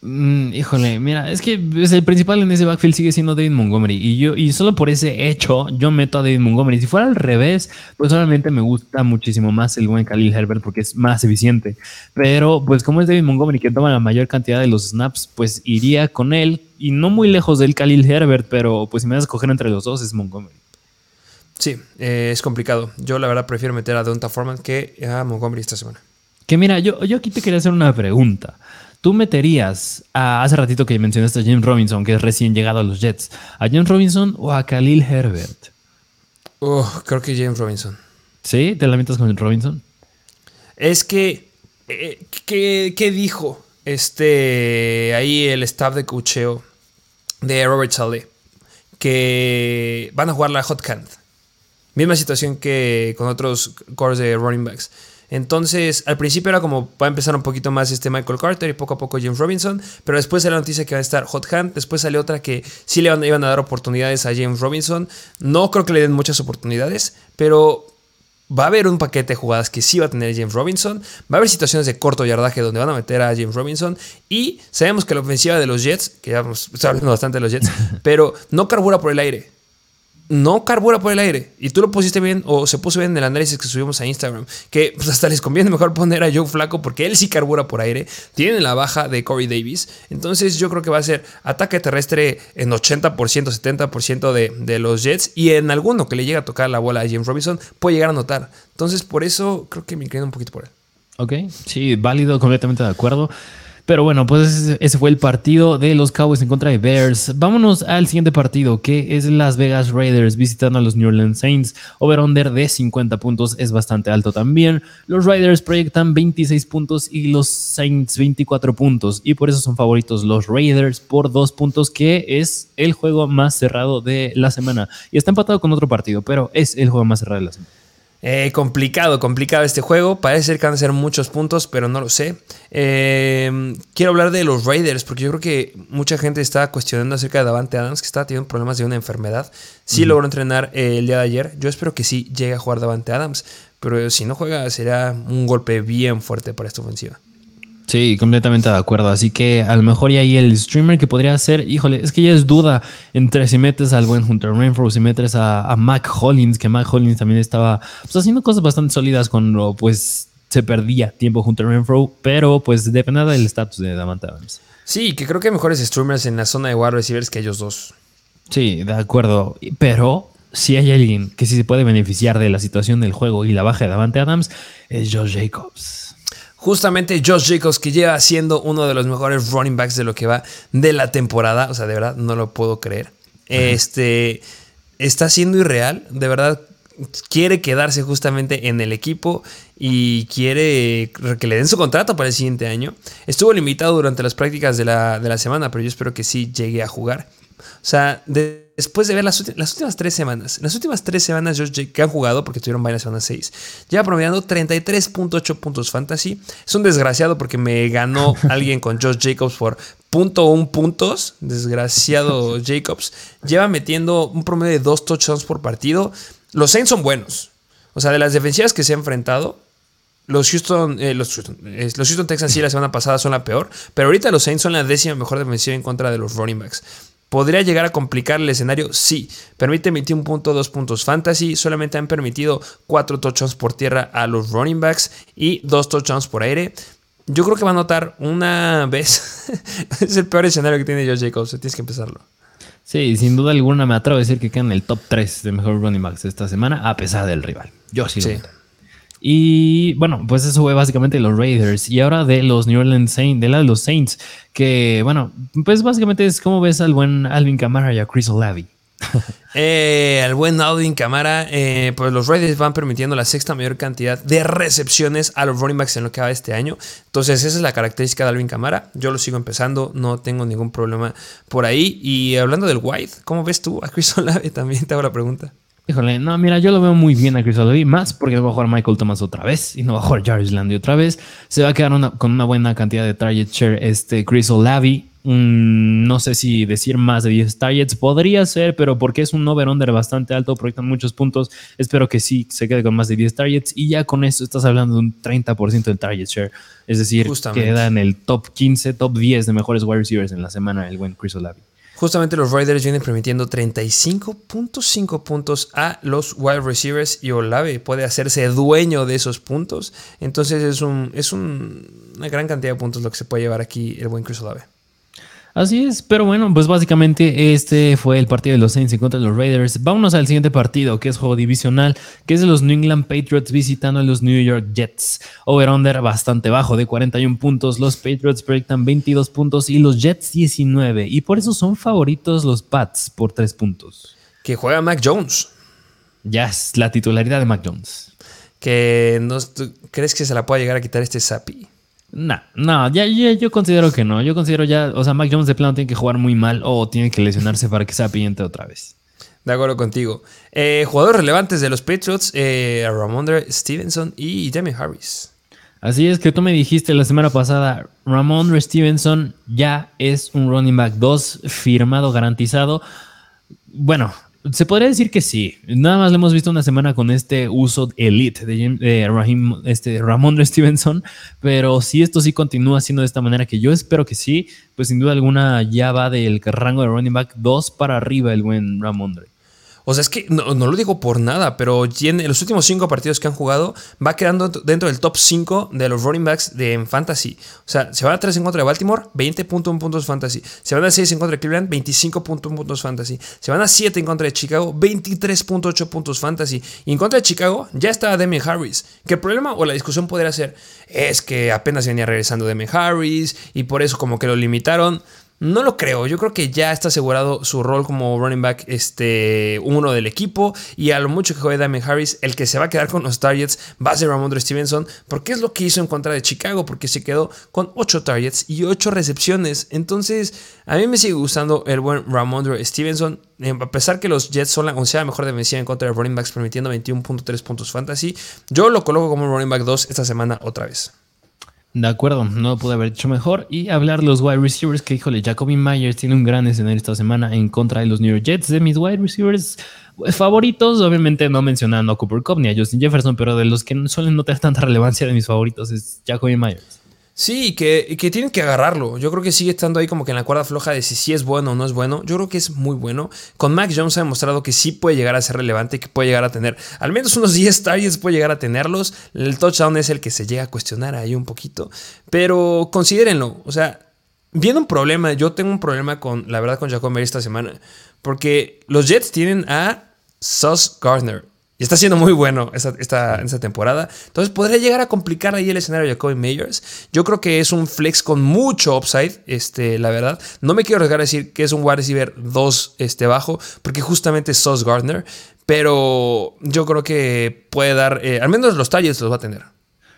Speaker 2: Mm, híjole, mira, es que el principal en ese backfield sigue siendo David Montgomery. Y yo, y solo por ese hecho, yo meto a David Montgomery. Si fuera al revés, pues solamente me gusta muchísimo más el buen Khalil Herbert porque es más eficiente. Pero, pues, como es David Montgomery que toma la mayor cantidad de los snaps, pues iría con él. Y no muy lejos del Khalil Herbert, pero pues si me das a escoger entre los dos, es Montgomery.
Speaker 1: Sí, eh, es complicado. Yo la verdad prefiero meter a Donta Foreman que a Montgomery esta semana.
Speaker 2: Que mira, yo, yo aquí te quería hacer una pregunta. ¿Tú meterías a, hace ratito que mencionaste a James Robinson, que es recién llegado a los Jets, a James Robinson o a Khalil Herbert?
Speaker 1: creo que James Robinson.
Speaker 2: ¿Sí? ¿Te lamentas con Robinson?
Speaker 1: Es que, eh, ¿qué, dijo este ahí el staff de cocheo de Robert Saleh? Que van a jugar la hot hand. Misma situación que con otros cores de running backs. Entonces, al principio era como va a empezar un poquito más este Michael Carter y poco a poco James Robinson, pero después salió la noticia que va a estar Hot Hand, después salió otra que sí le iban a dar oportunidades a James Robinson. No creo que le den muchas oportunidades, pero Va a haber un paquete de jugadas que sí va a tener James Robinson. Va a haber situaciones de corto yardaje donde van a meter a James Robinson. Y sabemos que la ofensiva de los Jets, que ya hemos hablando bastante de los Jets, pero no carbura por el aire no carbura por el aire. Y tú lo pusiste bien, o se puso bien en el análisis que subimos a Instagram, que pues, hasta les conviene mejor poner a Joe Flaco porque él sí carbura por aire. Tiene la baja de Corey Davis. Entonces yo creo que va a ser ataque terrestre en 80%, 70% de, de los Jets. Y en alguno que le llegue a tocar la bola a James Robinson, puede llegar a notar. Entonces por eso creo que me inclino un poquito por él.
Speaker 2: Ok, sí, válido, completamente de acuerdo. Pero bueno, pues ese fue el partido de los Cowboys en contra de Bears. Vámonos al siguiente partido, que es Las Vegas Raiders visitando a los New Orleans Saints. Over-under de 50 puntos es bastante alto también. Los Raiders proyectan 26 puntos y los Saints 24 puntos. Y por eso son favoritos los Raiders por dos puntos, que es el juego más cerrado de la semana. Y está empatado con otro partido, pero es el juego más cerrado de la semana.
Speaker 1: Eh, complicado, complicado este juego. Parece ser que van a ser muchos puntos, pero no lo sé. Eh, quiero hablar de los Raiders, porque yo creo que mucha gente está cuestionando acerca de Davante Adams, que está teniendo problemas de una enfermedad. Sí logró entrenar eh, el día de ayer. Yo espero que sí llegue a jugar Davante Adams, pero si no juega, será un golpe bien fuerte para esta ofensiva.
Speaker 2: Sí, completamente de acuerdo. Así que a lo mejor y ahí el streamer que podría ser, híjole, es que ya es duda entre si metes al buen Hunter Renfro, si metes a, Mac Hollins, que Mac Hollins también estaba pues, haciendo cosas bastante sólidas cuando pues se perdía tiempo Hunter Renfro, pero pues depende del estatus de Davante Adams.
Speaker 1: Sí, que creo que hay mejores streamers en la zona de wide receivers que ellos dos.
Speaker 2: Sí, de acuerdo. Pero si hay alguien que sí se puede beneficiar de la situación del juego y la baja de Davante Adams, es Josh Jacobs.
Speaker 1: Justamente Josh Jacobs, que lleva siendo uno de los mejores running backs de lo que va de la temporada. O sea, de verdad, no lo puedo creer. Este está siendo irreal. De verdad, quiere quedarse justamente en el equipo y quiere que le den su contrato para el siguiente año. Estuvo limitado durante las prácticas de la, de la semana, pero yo espero que sí llegue a jugar. O sea, después de ver las, últimas tres semanas, las últimas tres semanas que han jugado, porque tuvieron varias semanas seis, lleva promediando 33.8 puntos fantasy. Es un desgraciado porque me ganó alguien con Josh Jacobs por .1 puntos. Desgraciado Jacobs. Lleva metiendo un promedio de dos touchdowns por partido. Los Saints son buenos. O sea, de las defensivas que se ha enfrentado, los Houston, eh, los, Houston, eh, los Houston Texans sí la semana pasada son la peor, pero ahorita los Saints son la décima mejor defensiva en contra de los running backs. ¿Podría llegar a complicar el escenario? Sí. Permite emitir un punto, dos puntos fantasy. Solamente han permitido cuatro touchdowns por tierra a los running backs y dos touchdowns por aire. Yo creo que va a notar una vez. es el peor escenario que tiene Josh Jacobs. Tienes que empezarlo.
Speaker 2: Sí, sin duda alguna me atrevo a decir que queda en el top 3 de mejor running backs esta semana, a pesar del rival. Yo sí, sí. Y bueno, pues eso fue básicamente los Raiders. Y ahora de los New Orleans Saints, de la de los Saints, que bueno, pues básicamente es como ves al buen Alvin Kamara y a Chris Olavi.
Speaker 1: eh, al buen Alvin Kamara, eh, pues los Raiders van permitiendo la sexta mayor cantidad de recepciones a los running backs en lo que va este año. Entonces, esa es la característica de Alvin Kamara. Yo lo sigo empezando, no tengo ningún problema por ahí. Y hablando del White, ¿cómo ves tú a Chris Olavi? También te hago la pregunta.
Speaker 2: Híjole, no, mira, yo lo veo muy bien a Chris Olave, más porque no va a jugar Michael Thomas otra vez y no va a jugar Jarvis Landry otra vez. Se va a quedar con una buena cantidad de target share este Chris Olave. no sé si decir más de 10 targets podría ser, pero porque es un over-under bastante alto, proyectan muchos puntos. Espero que sí se quede con más de 10 targets y ya con eso estás hablando de un 30% del target share. Es decir, queda en el top 15, top 10 de mejores wide receivers en la semana el buen Chris Olave.
Speaker 1: Justamente los Raiders vienen permitiendo 35.5 puntos a los wide receivers y Olave puede hacerse dueño de esos puntos. Entonces es, un, es una gran cantidad de puntos lo que se puede llevar aquí el buen Chris Olave.
Speaker 2: Así es, pero bueno, pues básicamente este fue el partido de los Saints en contra de los Raiders. Vámonos al siguiente partido, que es juego divisional, que es de los New England Patriots visitando a los New York Jets. Over-under bastante bajo, de 41 puntos. Los Patriots proyectan 22 puntos y los Jets 19. Y por eso son favoritos los Pats por 3 puntos.
Speaker 1: Que juega Mac Jones.
Speaker 2: Ya es la titularidad de Mac Jones.
Speaker 1: Que no, ¿Crees que se la pueda llegar a quitar este Sapi?
Speaker 2: No, no, ya, yo considero que no. Yo considero ya, o sea, Mac Jones de plano tiene que jugar muy mal o tiene que lesionarse para que sea pillante otra vez.
Speaker 1: De acuerdo contigo. Eh, jugadores relevantes de los Patriots, eh, Ramondre Stevenson y Jamie Harris.
Speaker 2: Así es que tú me dijiste la semana pasada, Ramondre Stevenson ya es un running back 2 firmado, garantizado. Bueno, Se podría decir que sí. Nada más lo hemos visto una semana con este uso elite de, Raheem, este, Ramondre Stevenson. Pero si esto sí continúa siendo de esta manera, que yo espero que sí, pues sin duda alguna ya va del rango de running back 2 para arriba el buen Ramondre.
Speaker 1: O sea, es que no, lo digo por nada, pero en los últimos cinco partidos que han jugado, va quedando dentro del top 5 de los running backs de en fantasy. O sea, se van a 3 en contra de Baltimore, 20.1 puntos fantasy. Se van a 6 en contra de Cleveland, 25.1 puntos fantasy. Se van a 7 en contra de Chicago, 23.8 puntos fantasy. Y en contra de Chicago ya está Demi Harris. El problema o la discusión podría ser es que apenas venía regresando Demi Harris y por eso como que lo limitaron. No lo creo. Yo creo que ya está asegurado su rol como running back este, uno del equipo. Y a lo mucho que juegue Damien Harris, el que se va a quedar con los targets va a ser Ramondre Stevenson. Porque es lo que hizo en contra de Chicago. Porque se quedó con 8 targets y 8 recepciones. Entonces, a mí me sigue gustando el buen Ramondre Stevenson. Eh, a pesar que los Jets son la onceava mejor defensiva en contra de running backs, permitiendo 21.3 puntos fantasy. Yo lo coloco como running back 2 esta semana otra vez.
Speaker 2: De acuerdo, no pude haber hecho mejor. Y hablar de los wide receivers, que híjole, Jacoby Myers tiene un gran escenario esta semana en contra de los New York Jets. De mis wide receivers favoritos, obviamente no mencionando a Cooper Cup ni a Justin Jefferson, pero de los que suelen no tener tanta relevancia de mis favoritos es Jacoby Myers.
Speaker 1: Sí, que, que tienen que agarrarlo. Yo creo que sigue estando ahí como que en la cuerda floja de si sí es bueno o no es bueno. Yo creo que es muy bueno. Con Mac Jones ha demostrado que sí puede llegar a ser relevante, que puede llegar a tener al menos unos 10 targets, puede llegar a tenerlos. El touchdown es el que se llega a cuestionar ahí un poquito. Pero considérenlo. O sea, viene un problema. Yo tengo un problema con, la verdad, con Jacob Mary esta semana. Porque los Jets tienen a Sus Gardner. Y está siendo muy bueno esta, esta, temporada. Entonces podría llegar a complicar ahí el escenario de Jacoby Meyers. Yo creo que es un flex con mucho upside, este, la verdad. No me quiero arriesgar a decir que es un wide receiver 2 este, bajo, porque justamente es Sauce Gardner. Pero yo creo que puede dar, eh, al menos los talles los va a tener.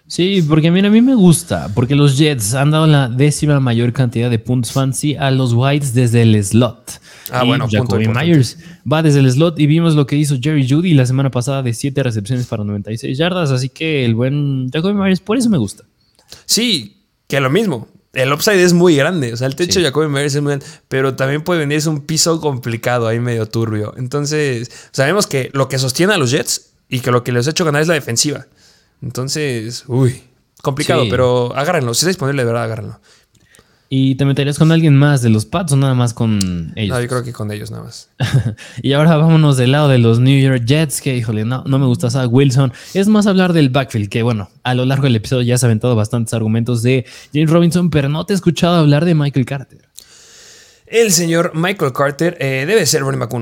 Speaker 2: Sí, porque mira, a mí me gusta, porque los Jets han dado la décima mayor cantidad de puntos fancy a los Whites desde el slot. Ah, bueno, Jacoby Myers va desde el slot y vimos lo que hizo Jerry Judy la semana pasada de 7 recepciones para 96 yardas, así que el buen Jacoby Myers, por eso me gusta.
Speaker 1: Sí, que lo mismo. El upside es muy grande, o sea, el techo de Jacoby Myers es muy grande, pero también puede venir es un piso complicado ahí medio turbio. Entonces, sabemos que lo que sostiene a los Jets y que lo que les ha hecho ganar es la defensiva. Entonces, uy, complicado, pero agárrenlo. Si está disponible, de verdad, agárrenlo.
Speaker 2: ¿Y te meterías con alguien más de los Pats o nada más con ellos?
Speaker 1: No, yo creo que con ellos nada más.
Speaker 2: y ahora vámonos del lado de los New York Jets, que híjole, no, no me gusta Zach Wilson. Es más hablar del backfield, que bueno, a lo largo del episodio ya se ha aventado bastantes argumentos de James Robinson, pero no te he escuchado hablar de Michael Carter.
Speaker 1: El señor Michael Carter eh, debe ser running back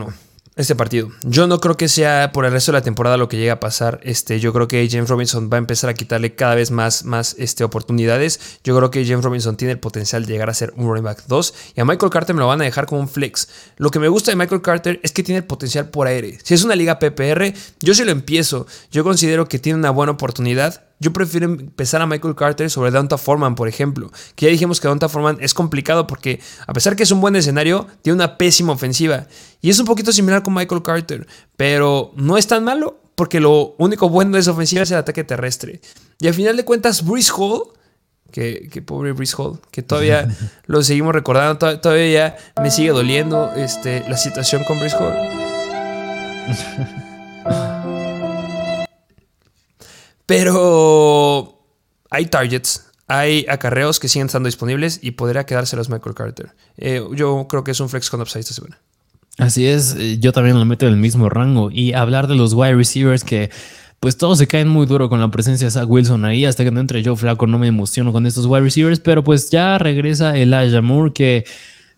Speaker 1: este partido. Yo no creo que sea por el resto de la temporada lo que llega a pasar. Este, yo creo que James Robinson va a empezar a quitarle cada vez más, más este, oportunidades. Yo creo que James Robinson tiene el potencial de llegar a ser un running back 2 y a Michael Carter me lo van a dejar como un flex. Lo que me gusta de Michael Carter es que tiene el potencial por aire. Si es una liga PPR, yo sí lo empiezo. Yo considero que tiene una buena oportunidad yo prefiero empezar a Michael Carter sobre Donta Foreman, por ejemplo. Que ya dijimos que Donta Foreman es complicado porque, a pesar que es un buen escenario, tiene una pésima ofensiva. Y es un poquito similar con Michael Carter, pero no es tan malo porque lo único bueno de esa ofensiva es el ataque terrestre. Y al final de cuentas, Bruce Hall, que, pobre Bruce Hall, que todavía lo seguimos recordando, todavía me sigue doliendo este, la situación con Bruce Hall. Pero hay targets, hay acarreos que siguen estando disponibles y podría quedárselos Michael Carter. Eh, yo creo que es un flex con upside esta semana.
Speaker 2: Así es, eh, yo también lo meto en el mismo rango. Y hablar de los wide receivers que pues todos se caen muy duro con la presencia de Zach Wilson ahí. Hasta que no entre yo flaco no me emociono con estos wide receivers. Pero pues ya regresa Elijah Moore que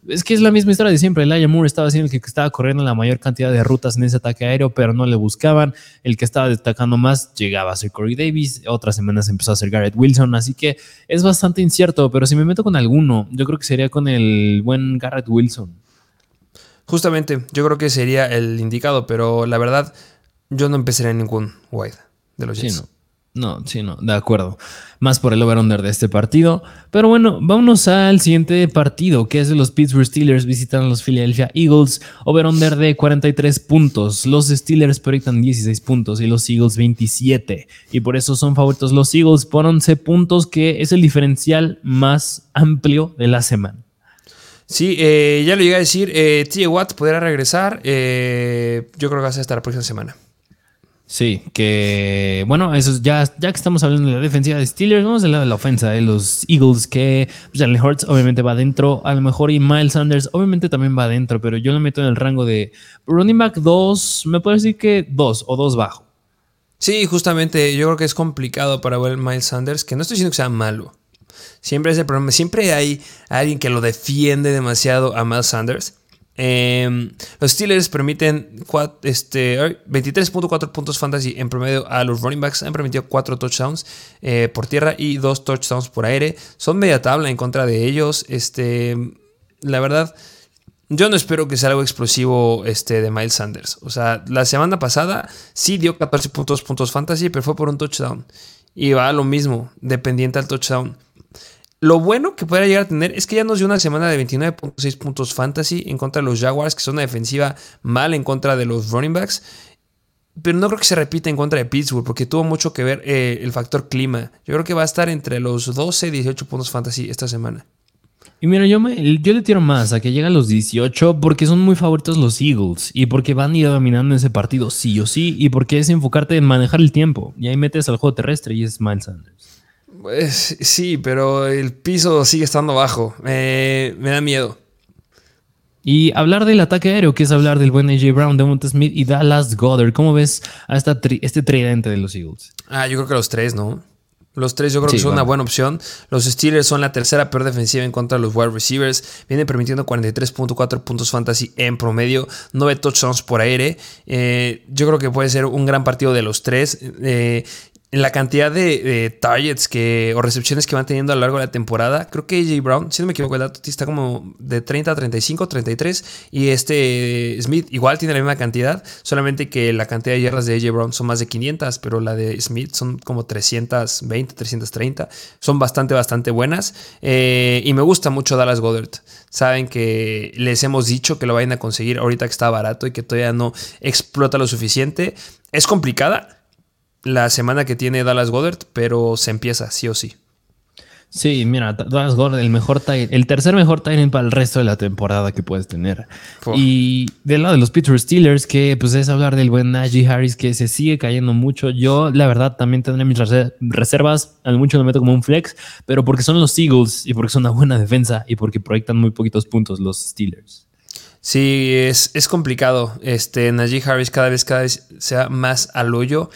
Speaker 2: es que es la misma historia de siempre. Elijah Moore estaba siendo el que estaba corriendo la mayor cantidad de rutas en ese ataque aéreo, pero no le buscaban. El que estaba destacando más llegaba a ser Corey Davis. Otras semanas empezó a ser Garrett Wilson. Así que es bastante incierto. Pero si me meto con alguno, yo creo que sería con el buen Garrett Wilson.
Speaker 1: Justamente, yo creo que sería el indicado, pero la verdad, yo no empezaría ningún wide de los Jets.
Speaker 2: No, sí, no, de acuerdo. Más por el over-under de este partido. Pero bueno, vámonos al siguiente partido, que es de los Pittsburgh Steelers visitan a los Philadelphia Eagles. Over-under de 43 puntos. Los Steelers proyectan 16 puntos y los Eagles 27. Y por eso son favoritos los Eagles por 11 puntos, que es el diferencial más amplio de la semana.
Speaker 1: Sí, eh, ya lo llegué a decir. Eh, TJ Watt podrá regresar. Eh, yo creo que va a hasta la próxima semana.
Speaker 2: Sí, que bueno, eso ya, ya que estamos hablando de la defensiva de Steelers, vamos a hablar de la ofensa de los Eagles, que Jalen Hurts obviamente va adentro, a lo mejor y Miles Sanders obviamente también va adentro, pero yo lo meto en el rango de running back 2, me puede decir que 2 o 2 bajo.
Speaker 1: Sí, justamente yo creo que es complicado para ver Miles Sanders, que no estoy diciendo que sea malo. Siempre es el problema, siempre hay alguien que lo defiende demasiado a Miles Sanders. Em, los Steelers permiten este, 23.4 puntos fantasy en promedio a los running backs. Han permitido 4 touchdowns eh, por tierra y 2 touchdowns por aire. Son media tabla en contra de ellos. Este, la verdad, yo no espero que sea algo explosivo este, de Miles Sanders. O sea, la semana pasada sí dio 14 puntos, puntos fantasy, pero fue por un touchdown. Y va a lo mismo, dependiente al touchdown. Lo bueno que pueda llegar a tener es que ya nos dio una semana de 29.6 puntos fantasy en contra de los Jaguars, que son una defensiva mal en contra de los running backs. Pero no creo que se repita en contra de Pittsburgh, porque tuvo mucho que ver eh, el factor clima. Yo creo que va a estar entre los 12 y 18 puntos fantasy esta semana.
Speaker 2: Y mira, yo, me, yo le tiro más a que lleguen los 18 porque son muy favoritos los Eagles y porque van a ir dominando ese partido sí o sí y porque es enfocarte en manejar el tiempo. Y ahí metes al juego terrestre y es Miles Sanders.
Speaker 1: Pues, sí, pero el piso sigue estando bajo. me da miedo.
Speaker 2: Y hablar del ataque aéreo, que es hablar del buen AJ Brown, Devonta Smith y Dallas Goddard. ¿Cómo ves a esta este tridente de los Eagles?
Speaker 1: Ah, yo creo que los tres, ¿no? Los tres yo creo que son una buena opción. Los Steelers son la tercera peor defensiva en contra de los wide receivers. Vienen permitiendo 43.4 puntos fantasy en promedio, 9 touchdowns por aire. Eh, yo creo que puede ser un gran partido de los tres. Eh, la cantidad de, targets que, o recepciones que van teniendo a lo largo de la temporada. Creo que AJ Brown, si no me equivoco, el dato está como de 30 a 35, 33. Y este Smith igual tiene la misma cantidad, solamente que la cantidad de yardas de AJ Brown son más de 500, pero la de Smith son como 320, 330. Son bastante, bastante buenas. Eh, y me gusta mucho Dallas Goddard. Saben que les hemos dicho que lo vayan a conseguir ahorita que está barato y que todavía no explota lo suficiente. Es complicada la semana que tiene Dallas Goddard, pero se empieza sí o sí.
Speaker 2: Sí, mira, Dallas Goddard, el mejor el tercer mejor timing para el resto de la temporada que puedes tener. Y del lado de los Pittsburgh Steelers, que pues es hablar del buen Najee Harris, que se sigue cayendo mucho. Yo, la verdad, también tendré mis reservas. A mucho lo meto como un flex, pero porque son los Eagles y porque son una buena defensa y porque proyectan muy poquitos puntos los Steelers.
Speaker 1: Sí, es, es complicado. Este, Najee Harris cada vez, cada vez sea más al hoyo.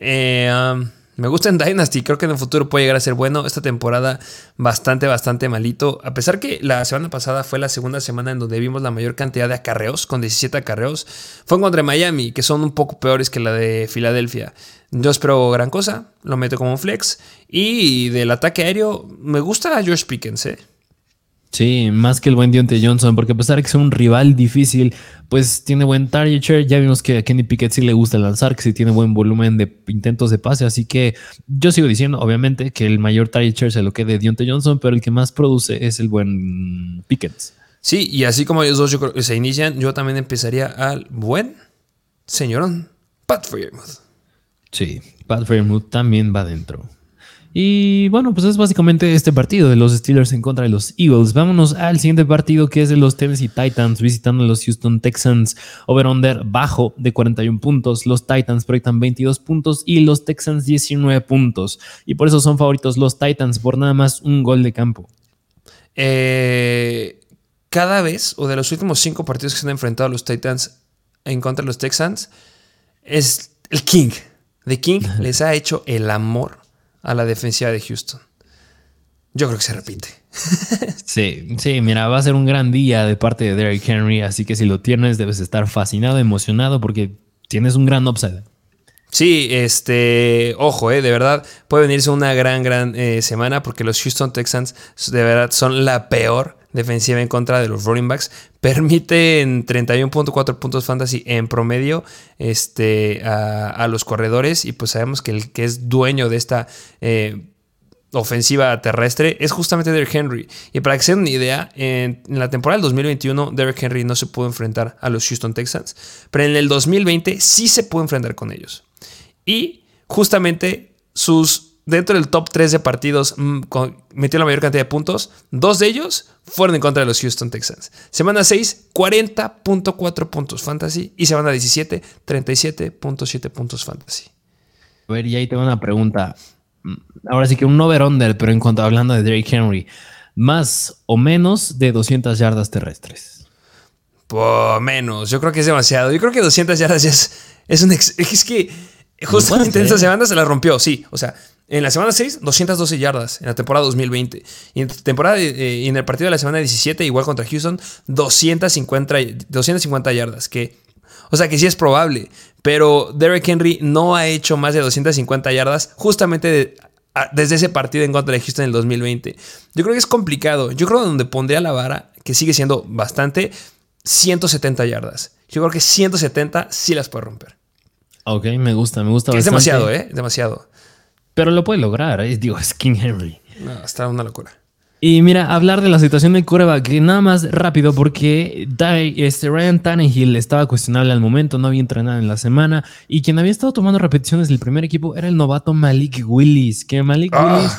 Speaker 1: Eh, um, me gusta en Dynasty, creo que en el futuro puede llegar a ser bueno. Esta temporada bastante, bastante malito. A pesar que la semana pasada fue la segunda semana en donde vimos la mayor cantidad de acarreos, con 17 acarreos, fue contra Miami, que son un poco peores que la de Filadelfia. Yo espero gran cosa, lo meto como un flex. Y del ataque aéreo, me gusta a Josh Pickens, ¿eh?
Speaker 2: Sí, más que el buen Dionte Johnson, porque a pesar de que es un rival difícil, pues tiene buen target share. Ya vimos que a Kenny Pickett sí le gusta lanzar, que sí tiene buen volumen de intentos de pase. Así que yo sigo diciendo, obviamente, que el mayor target share se lo quede Dionte Johnson, pero el que más produce es el buen Pickett.
Speaker 1: Sí, y así como ellos dos se inician, yo también empezaría al buen señorón Pat Fairmouth.
Speaker 2: Sí, Pat Fairmouth también va dentro. Y bueno, pues es básicamente este partido de los Steelers en contra de los Eagles. Vámonos al siguiente partido que es de los Tennessee Titans visitando a los Houston Texans. Over-under bajo de 41 puntos. Los Titans proyectan 22 puntos y los Texans 19 puntos. Y por eso son favoritos los Titans por nada más un gol de campo.
Speaker 1: Eh, cada vez, o de los últimos cinco partidos que se han enfrentado los Titans en contra de los Texans, es el King. The King les ha hecho el amor a la defensiva de Houston. Yo creo que se repite.
Speaker 2: sí, sí, mira, va a ser un gran día de parte de Derrick Henry, así que si lo tienes debes estar fascinado, emocionado porque tienes un gran upside.
Speaker 1: Sí, este, ojo, eh, de verdad, puede venirse una gran, gran eh, semana porque los Houston Texans de verdad son la peor defensiva en contra de los running backs. Permiten 31.4 puntos fantasy en promedio este, a, los corredores y pues sabemos que el que es dueño de esta eh, ofensiva terrestre es justamente Derrick Henry. Y para que se den una idea, en, en, la temporada del 2021 Derrick Henry no se pudo enfrentar a los Houston Texans, pero en el 2020 sí se pudo enfrentar con ellos. Y justamente sus dentro del top 3 de partidos mm, metió la mayor cantidad de puntos. Dos de ellos fueron en contra de los Houston Texans. Semana 6, 40.4 puntos fantasy. Y semana 17, 37.7 puntos fantasy.
Speaker 2: A ver, y ahí tengo una pregunta. Mm, ahora sí que un over-under, pero en cuanto hablando de Derrick Henry, más o menos de 200 yardas terrestres.
Speaker 1: Por menos, yo creo que es demasiado. Yo creo que 200 yardas es, es un. es que justamente en esa semana se la rompió, sí. O sea, en la semana 6, 212 yardas en la temporada 2020. Y en, temporada, eh, en el partido de la semana 17, igual contra Houston, 250, 250 yardas. Que, o sea que sí es probable. Pero Derek Henry no ha hecho más de 250 yardas justamente desde ese partido en contra de Houston en el 2020. Yo creo que es complicado. Yo creo que donde pondría la vara, que sigue siendo bastante, 170 yardas. Yo creo que 170 sí las puede romper.
Speaker 2: Ok, me gusta, me gusta.
Speaker 1: Es demasiado, ¿eh? Demasiado.
Speaker 2: Pero lo puede lograr, ¿eh? digo, es King Henry.
Speaker 1: No, está una locura.
Speaker 2: Y mira, hablar de la situación de que nada más rápido, porque este Ryan Tannehill estaba cuestionable al momento, no había entrenado en la semana, y quien había estado tomando repeticiones del primer equipo era el novato Malik Willis, que Malik ah. Willis,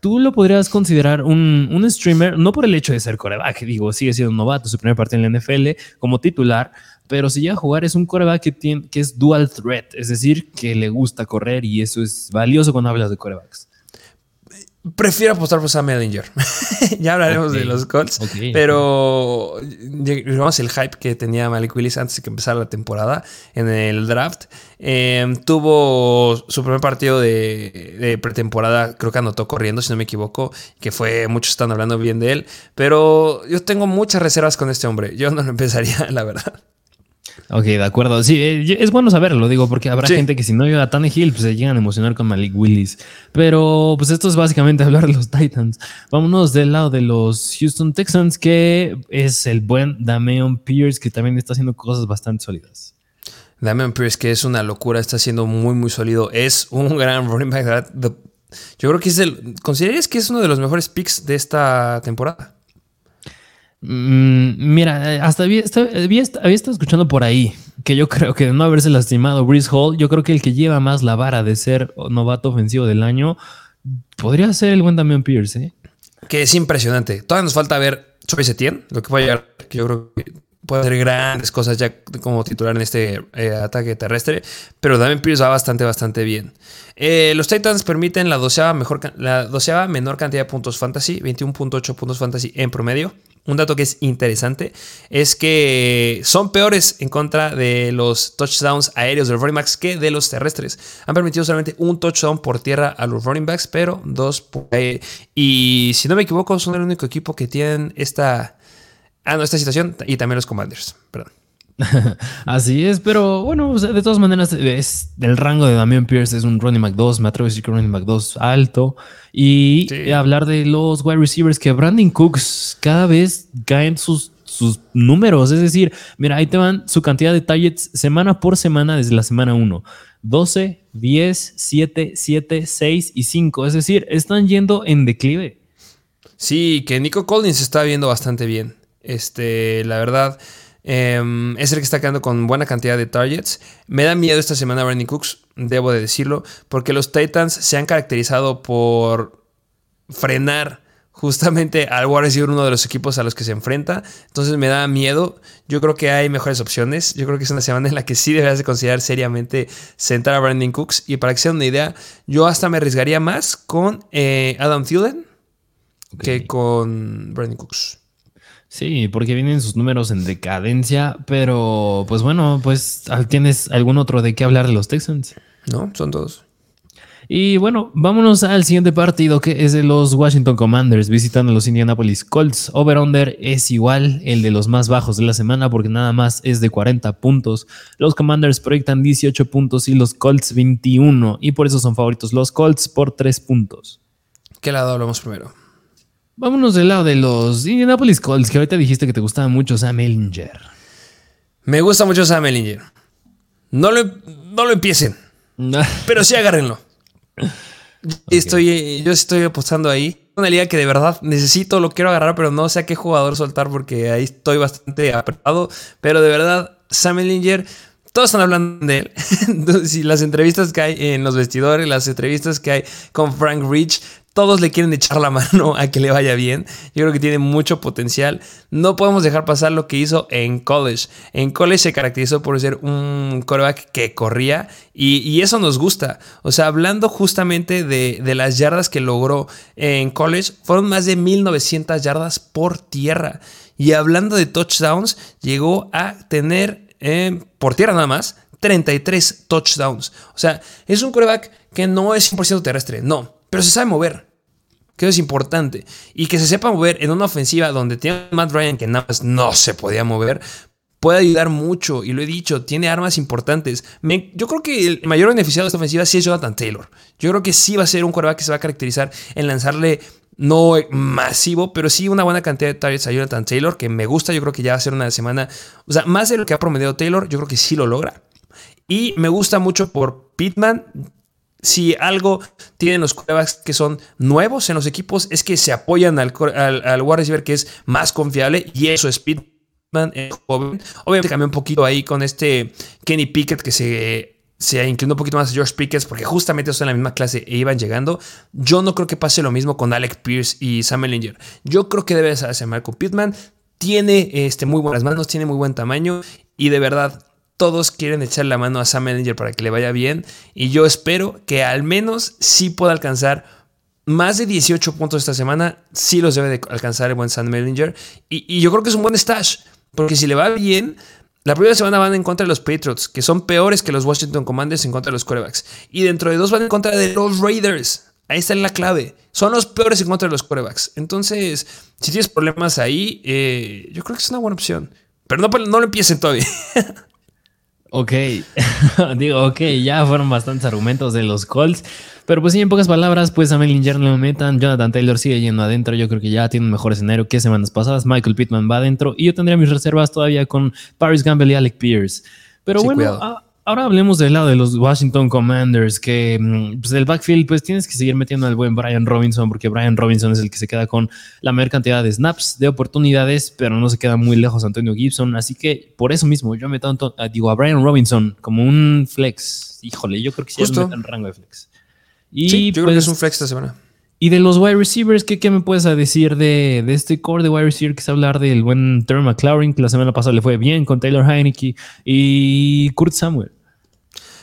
Speaker 2: tú lo podrías considerar un, un, streamer, no por el hecho de ser coreback, digo, sigue siendo un novato, su primer partido en la NFL como titular, pero si llega a jugar es un coreback que, tiene, que es dual threat, es decir, que le gusta correr y eso es valioso cuando hablas de corebacks.
Speaker 1: Prefiero apostar por Sam Ellinger. ya hablaremos de los Colts. pero digamos el hype que tenía Malik Willis antes de que empezara la temporada en el draft. Em, tuvo su primer partido de, de, pretemporada, creo que anotó corriendo, si no me equivoco, que fue, muchos están hablando bien de él. Pero yo tengo muchas reservas con este hombre. Yo no lo empezaría, la verdad.
Speaker 2: Ok, de acuerdo. Sí, eh, es bueno saberlo, digo, porque habrá gente que si no llega a Tannehill, pues se llegan a emocionar con Malik Willis. Pero pues esto es básicamente hablar de los Titans. Vámonos del lado de los Houston Texans, que es el buen Dameon Pierce, que también está haciendo cosas bastante sólidas.
Speaker 1: Dameon Pierce, que es una locura, está siendo muy, muy sólido. Es un gran running back. Yo creo que es el. ¿Considerarías que es uno de los mejores picks de esta temporada?
Speaker 2: Mm, mira, eh, hasta había, estado escuchando por ahí que yo creo que de no haberse lastimado Brice Hall, yo creo que el que lleva más la vara de ser novato ofensivo del año podría ser el buen Damian Pierce. ¿eh?
Speaker 1: Que es impresionante. Todavía nos falta ver Choice Etienne, lo que puede llegar, que yo creo que puede hacer grandes cosas ya como titular en este eh, ataque terrestre, pero Damian Pierce va bastante, bastante bien. los Titans permiten la doceava, mejor, la doceava menor cantidad de puntos fantasy, 21.8 puntos fantasy en promedio un dato que es interesante es que son peores en contra de los touchdowns aéreos de los running backs que de los terrestres. Han permitido solamente un touchdown por tierra a los running backs, pero dos por aire. Y si no me equivoco, son el único equipo que tienen esta, ah, no, esta situación y también los Commanders. Perdón.
Speaker 2: Así es, pero bueno, de todas maneras, es el rango de Damian Pierce es un running back 2, me atrevo a decir que un running back 2 alto. Y hablar de los wide receivers, que Brandon Cooks cada vez caen sus, sus números, es decir, mira, ahí te van su cantidad de targets semana por semana desde la semana 1. 12, 10, 7, 7, 6 y 5. Es decir, están yendo en declive.
Speaker 1: Sí, que Nico Collins está viendo bastante bien. Este, la verdad. Em, es el que está quedando con buena cantidad de targets. Me da miedo esta semana Brandon Cooks, debo de decirlo, porque los Titans se han caracterizado por frenar justamente al wide receiver uno de los equipos a los que se enfrenta. Entonces me da miedo. Yo creo que hay mejores opciones. Yo creo que es una semana en la que sí deberías de considerar seriamente sentar a Brandon Cooks. Y para que sea una idea, yo hasta me arriesgaría más con eh, Adam Thielen que con Brandon Cooks.
Speaker 2: Sí, porque vienen sus números en decadencia, pero pues bueno, pues ¿tienes algún otro de qué hablar de los Texans?
Speaker 1: No, son todos.
Speaker 2: Y bueno, vámonos al siguiente partido que es de los Washington Commanders visitando a los Indianapolis Colts. Over-under es igual el de los más bajos de la semana porque nada más es de 40 puntos. Los Commanders proyectan 18 puntos y los Colts 21 y por eso son favoritos los Colts por 3 puntos.
Speaker 1: ¿Qué lado hablamos primero?
Speaker 2: Vámonos del lado de los Indianapolis Colts, que ahorita dijiste que te gustaba mucho Sam Ellinger.
Speaker 1: Me gusta mucho Sam Ellinger. No lo, no lo empiecen. pero sí agárrenlo. Estoy, yo estoy apostando ahí. Una liga que de verdad necesito, lo quiero agarrar, pero no sé a qué jugador soltar porque ahí estoy bastante apretado. Pero de verdad, Sam Ellinger todos están hablando de él. si las entrevistas que hay en los vestidores, las entrevistas que hay con Frank Rich, todos le quieren echar la mano a que le vaya bien. Yo creo que tiene mucho potencial. No podemos dejar pasar lo que hizo en college. En college se caracterizó por ser un coreback que corría y, eso nos gusta. O sea, hablando justamente de, de, las yardas que logró en college, fueron más de 1900 yardas por tierra. Y hablando de touchdowns, llegó a tener eh, por tierra nada más 33 touchdowns. O sea, es un coreback que no es 100% terrestre, no, pero se sabe mover que es importante. Y que se sepa mover en una ofensiva donde tiene Matt Ryan que nada más no se podía mover, puede ayudar mucho. Y lo he dicho, tiene armas importantes. yo creo que el mayor beneficiado de esta ofensiva sí es Jonathan Taylor. Yo creo que sí va a ser un quarterback que se va a caracterizar en lanzarle no masivo, pero sí una buena cantidad de targets a Jonathan Taylor, que me gusta. Yo creo que ya va a ser una semana, o sea, más de lo que ha promediado Taylor, yo creo que sí lo logra. Y me gusta mucho por Pittman si algo tienen los quarterbacks que son nuevos en los equipos es que se apoyan al, al, wide receiver que es más confiable y eso es Pittman, joven. Obviamente cambió un poquito ahí con este Kenny Pickett que se, se inclinó un poquito más a George Pickett porque justamente en la misma clase e iban llegando. Yo no creo que pase lo mismo con Alec Pierce y Sam Ellinger. Yo creo que debe hacer Marco Pittman. Tiene este, muy buenas manos, tiene muy buen tamaño y de verdad todos quieren echar la mano a Sam Ellinger para que le vaya bien. Y yo espero que al menos sí pueda alcanzar más de 18 puntos esta semana. Sí los debe de alcanzar el buen Sam Ellinger. Y, yo creo que es un buen stash. Porque si le va bien, la primera semana van en contra de los Patriots, que son peores que los Washington Commanders en contra de los quarterbacks. Y dentro de dos van en contra de los Raiders. Ahí está la clave. Son los peores en contra de los quarterbacks. Entonces, si tienes problemas ahí, eh, yo creo que es una buena opción. Pero no, no lo empiecen todavía.
Speaker 2: Ok, digo, ok, ya fueron bastantes argumentos de los Colts. Pero pues sí, en pocas palabras, pues a Mellinger no lo metan. Jonathan Taylor sigue yendo adentro. Yo creo que ya tiene un mejor escenario que semanas pasadas. Michael Pittman va adentro. Y yo tendría mis reservas todavía con Paris Gamble y Alec Pierce. Pero bueno, Ahora hablemos del lado de los Washington Commanders, que mm, pues el backfield pues tienes que seguir metiendo al buen Brian Robinson, porque Brian Robinson es el que se queda con la mayor cantidad de snaps, de oportunidades, pero no se queda muy lejos Antonio Gibson, así que por eso mismo yo meto digo a Brian Robinson como un flex. Híjole, yo creo que sí es en rango de flex.
Speaker 1: Y yo creo que es pues un flex esta semana.
Speaker 2: Y de los wide receivers, ¿qué, qué me puedes decir de, de, este core de wide receiver que se hablar del buen Terry McLaurin, que la semana pasada le fue bien con Taylor Heineke y Kurt Samuel?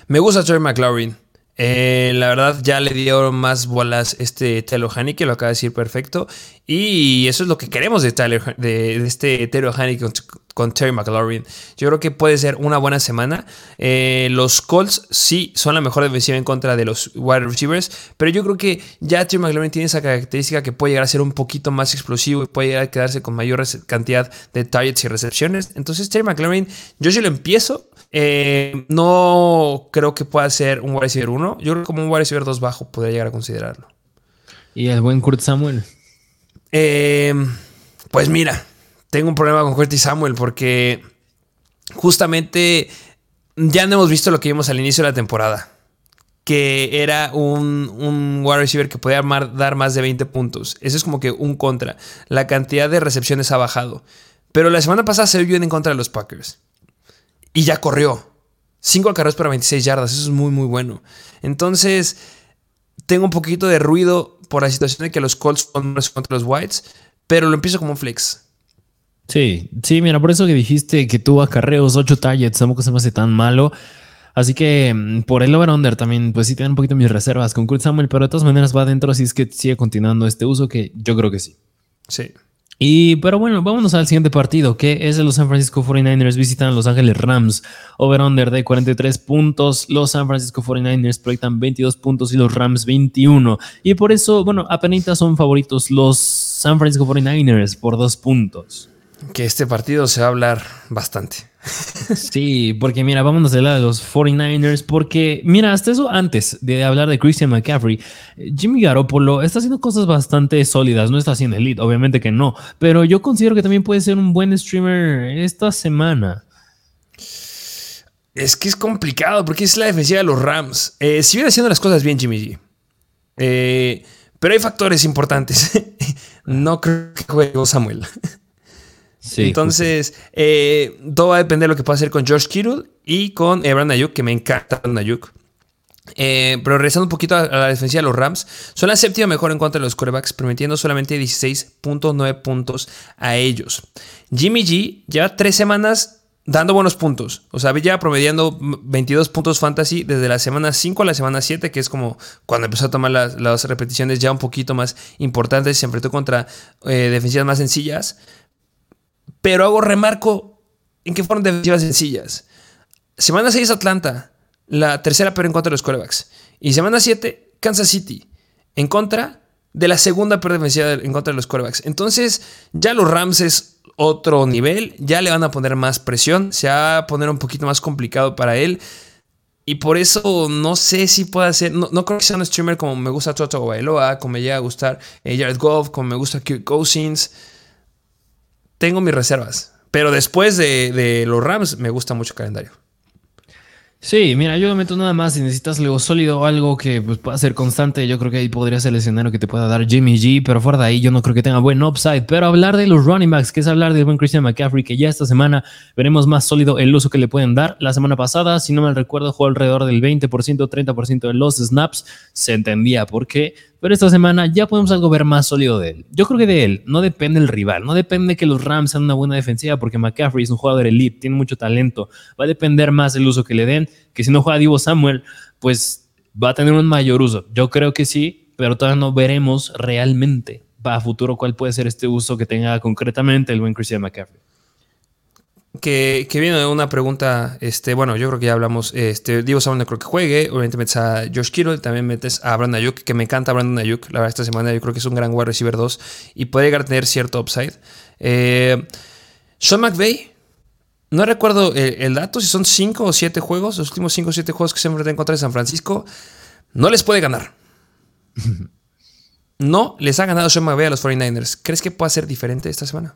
Speaker 1: Me gusta Terry McLaurin. Eh, la verdad, ya le dio más bolas este Taylor que lo acaba de decir perfecto. Y eso es lo que queremos de, Tyler, de, este Taylor Haneke con, Terry McLaurin. Yo creo que puede ser una buena semana. Eh, los Colts sí son la mejor defensiva en contra de los wide receivers. Pero yo creo que ya Terry McLaurin tiene esa característica que puede llegar a ser un poquito más explosivo y puede llegar a quedarse con mayor cantidad de targets y recepciones. Entonces, Terry McLaurin, yo sí lo empiezo. Eh, no creo que pueda ser un wide receiver 1. Yo creo que como un wide receiver 2 bajo podría llegar a considerarlo.
Speaker 2: ¿Y el buen Kurt Samuel?
Speaker 1: Eh, pues mira, tengo un problema con Kurt Samuel porque justamente ya no hemos visto lo que vimos al inicio de la temporada. Que era un, un wide receiver que podía dar más de 20 puntos. Eso es como que un contra. La cantidad de recepciones ha bajado. Pero la semana pasada se vio en contra de los Packers y ya corrió. 5 acarreos para 26 yardas, eso es muy muy bueno. Entonces, tengo un poquito de ruido por la situación de que los Colts son contra los Whites, pero lo empiezo como un flex.
Speaker 2: Sí, sí, mira, por eso que dijiste que tuvo acarreos, 8 targets, tampoco se me hace tan malo. Así que mm, por el over-under también, pues sí, tienen un poquito mis reservas con Kurt Samuel, pero de todas maneras va adentro, así es que sigue continuando este uso que yo creo que sí.
Speaker 1: Sí.
Speaker 2: Y, pero bueno, vámonos al siguiente partido, que es de los San Francisco 49ers visitan a Los Ángeles Rams. Over-under de 43 puntos. Los San Francisco 49ers proyectan 22 puntos y los Rams 21. Y por eso, bueno, apenas son favoritos los San Francisco 49ers por dos puntos.
Speaker 1: Que este partido se va a hablar bastante.
Speaker 2: Sí, porque mira, vámonos del lado de los 49ers, porque mira, hasta eso antes de hablar de Christian McCaffrey, Jimmy Garoppolo está haciendo cosas bastante sólidas, no está haciendo elite, obviamente que no, pero yo considero que también puede ser un buen streamer esta semana.
Speaker 1: Es que es complicado porque es la defensiva de los Rams. Eh, si viene haciendo las cosas bien, Jimmy G. Eh, pero hay factores importantes. no creo que juegue Samuel. Entonces, eh, todo va a depender de lo que pueda hacer con George Kittle y con Brandon Ayuk, que me encanta Ayuk. Eh, pero regresando un poquito a, la defensiva de los Rams, son la séptima mejor en contra de los quarterbacks, permitiendo solamente 16.9 puntos a ellos. Jimmy G lleva tres semanas dando buenos puntos. O sea, ya promediando 22 puntos fantasy desde la semana 5 a la semana 7, que es como cuando empezó a tomar las, repeticiones ya un poquito más importantes. Se enfrentó contra eh, defensivas más sencillas. Pero hago remarco en que fueron defensivas sencillas. Semana 6 Atlanta, la tercera pero en contra de los quarterbacks. Y semana 7 Kansas City, en contra de la segunda peor defensiva en contra de los quarterbacks. Entonces, ya los Rams es otro nivel, ya le van a poner más presión, se va a poner un poquito más complicado para él. Y por eso no sé si pueda ser, no, creo que sea un streamer como me gusta Toto Bailoa, como me llega a gustar eh, Jared Goff, como me gusta Kirk Cousins. Tengo mis reservas, pero después de, los Rams me gusta mucho el calendario.
Speaker 2: Sí, mira, yo meto nada más si necesitas algo sólido o algo que pues, pueda ser constante. Yo creo que ahí podría ser el escenario que te pueda dar Jimmy G, pero fuera de ahí yo no creo que tenga buen upside. Pero hablar de los running backs, que es hablar del buen Christian McCaffrey, que ya esta semana veremos más sólido el uso que le pueden dar. La semana pasada, si no me recuerdo, jugó alrededor del 20%, 30% de los snaps. Se entendía por qué pero esta semana ya podemos algo ver más sólido de él. Yo creo que de él no depende el rival, no depende que los Rams sean una buena defensiva, porque McCaffrey es un jugador elite, tiene mucho talento. Va a depender más el uso que le den, que si no juega Divo Samuel, pues va a tener un mayor uso. Yo creo que sí, pero todavía no veremos realmente para futuro cuál puede ser este uso que tenga concretamente el buen Christian McCaffrey
Speaker 1: que, que viene una pregunta, este, bueno, yo creo que ya hablamos, este, Divo Samuel no creo que juegue, obviamente metes a Josh Kittle, también metes a Brandon Ayuk, que me encanta Brandon Ayuk, la verdad esta semana yo creo que es un gran wide receiver 2 y puede llegar a tener cierto upside. Eh, Sean McVay, no recuerdo el, dato, si son 5 o 7 juegos, los últimos 5 o 7 juegos que se enfrentan contra San Francisco, no les puede ganar. No les ha ganado Sean McVay a los 49ers. ¿Crees que pueda ser diferente esta semana?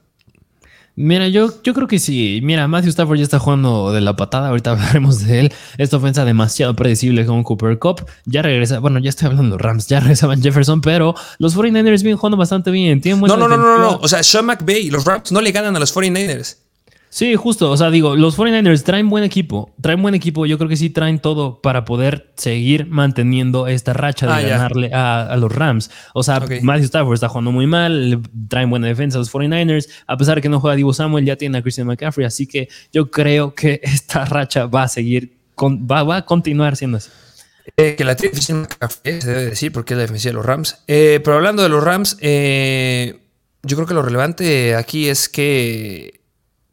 Speaker 2: Mira, yo, yo creo que sí. Mira, Matthew Stafford ya está jugando de la patada. Ahorita hablaremos de él. Esta ofensa demasiado predecible con Cooper Cup. Ya regresa. Bueno, ya estoy hablando de Rams. Ya regresaban Jefferson, pero los 49ers vienen jugando bastante bien.
Speaker 1: no, no, no, no, no, no. O sea, Sean McVay, los Rams no le ganan a los 49ers.
Speaker 2: Sí, justo. O sea, digo, los 49ers traen buen equipo. Traen buen equipo. Yo creo que sí traen todo para poder seguir manteniendo esta racha de ah, ganarle a, los Rams. O sea, Matthew Stafford está jugando muy mal. Traen buena defensa a los 49ers. A pesar de que no juega Divo Samuel, ya tiene a Christian McCaffrey. Así que yo creo que esta racha va a seguir, va, a continuar siendo así.
Speaker 1: Eh, que la tiene Christian McCaffrey, se debe decir, porque es la defensa de los Rams. Eh, pero hablando de los Rams, eh, yo creo que lo relevante aquí es que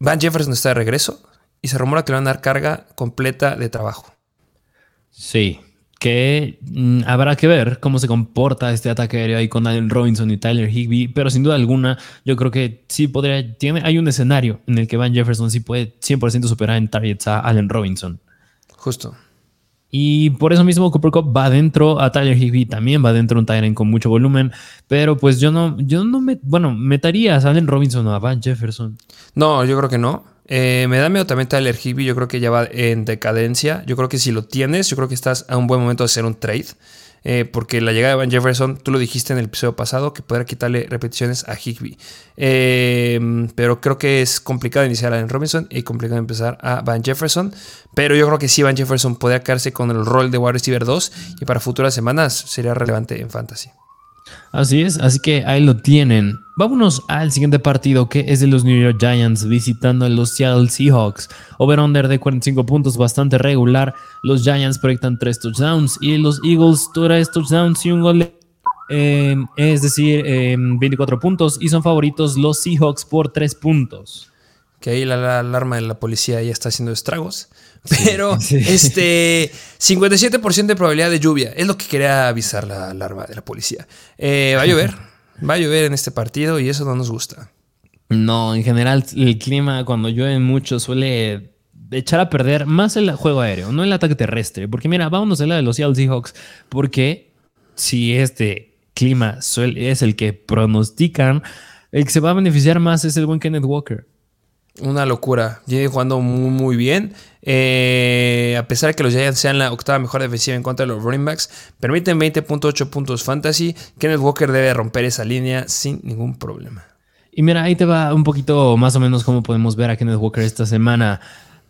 Speaker 1: Van Jefferson está de regreso y se rumora que le van a dar carga completa de trabajo.
Speaker 2: Sí, que mm, habrá que ver cómo se comporta este ataque aéreo ahí con Allen Robinson y Tyler Higby, pero sin duda alguna yo creo que sí podría, tiene, hay un escenario en el que Van Jefferson sí puede 100% superar en targets a Allen Robinson.
Speaker 1: Justo.
Speaker 2: Y por eso mismo Cooper Cup va adentro, a Tyler Higby también va adentro un Tyrant con mucho volumen, pero pues yo no, yo no me, bueno, metaría a Allen Robinson o a Van Jefferson.
Speaker 1: No, yo creo que no. Eh, me da miedo también Tyler Higby, yo creo que ya va en decadencia. Yo creo que si lo tienes, yo creo que estás a un buen momento de hacer un trade. Eh, porque la llegada de Van Jefferson, tú lo dijiste en el episodio pasado, que podrá quitarle repeticiones a Higby. Eh, pero creo que es complicado iniciar a Allen Robinson y complicado empezar a Van Jefferson. Pero yo creo que sí, Van Jefferson podría quedarse con el rol de wide receiver 2 y para futuras semanas sería relevante en fantasy.
Speaker 2: Así es, así que ahí lo tienen. Vámonos al siguiente partido que es de los New York Giants visitando a los Seattle Seahawks. Over-under de 45 puntos, bastante regular. Los Giants proyectan 3 touchdowns y los Eagles 3 touchdowns y un gol. Eh, es decir, 24 eh, puntos y son favoritos los Seahawks por 3 puntos.
Speaker 1: Que ahí la alarma de la policía ya está haciendo estragos. Pero este 57% de probabilidad de lluvia. Es lo que quería avisar la alarma de la policía. Eh, va a llover. Va a llover en este partido y eso no nos gusta.
Speaker 2: No, en general el clima cuando llueve mucho suele echar a perder más el juego aéreo, no el ataque terrestre. Porque mira, vámonos a la de los Seattle Seahawks. Porque si este clima es el que pronostican, el que se va a beneficiar más es el buen Kenneth Walker.
Speaker 1: Una locura. Viene jugando muy, muy bien. Eh, a pesar de que los Giants sean la octava mejor defensiva en contra de los running backs, permiten 20.8 puntos fantasy. Kenneth Walker debe romper esa línea sin ningún problema.
Speaker 2: Y mira, ahí te va un poquito más o menos cómo podemos ver a Kenneth Walker esta semana.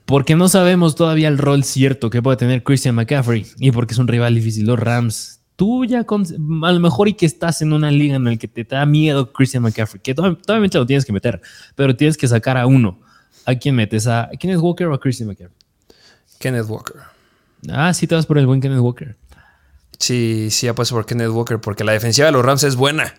Speaker 2: Porque no sabemos todavía el rol cierto que puede tener Christian McCaffrey y porque es un rival difícil los Rams. Tú ya con, a lo mejor y que estás en una liga en la que te da miedo Christian McCaffrey, que todavía lo tienes que meter, pero tienes que sacar a uno. ¿A quién metes? ¿A Kenneth Walker o a Christian McCaffrey?
Speaker 1: Kenneth Walker.
Speaker 2: Ah, sí te vas por el buen Kenneth Walker.
Speaker 1: Sí, sí, apuesto por Kenneth Walker porque la defensiva de los Rams es buena.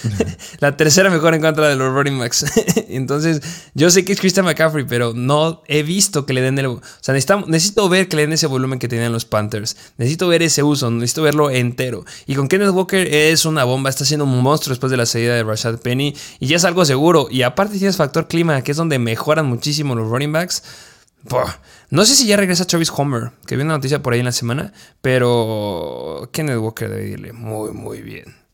Speaker 1: la tercera mejor en contra de los running backs. Entonces, yo sé que es Christian McCaffrey, pero no he visto que le den el. O sea, necesito ver que le den ese volumen que tenían los Panthers. Necesito ver ese uso, necesito verlo entero. Y con Kenneth Walker es una bomba, está siendo un monstruo después de la salida de Rashad Penny. Y ya es algo seguro. Y aparte tienes factor clima, que es donde mejoran muchísimo los running backs. No sé si ya regresa Travis Homer, que vi una noticia por ahí en la semana, pero Kenneth Walker debe irle muy, muy bien.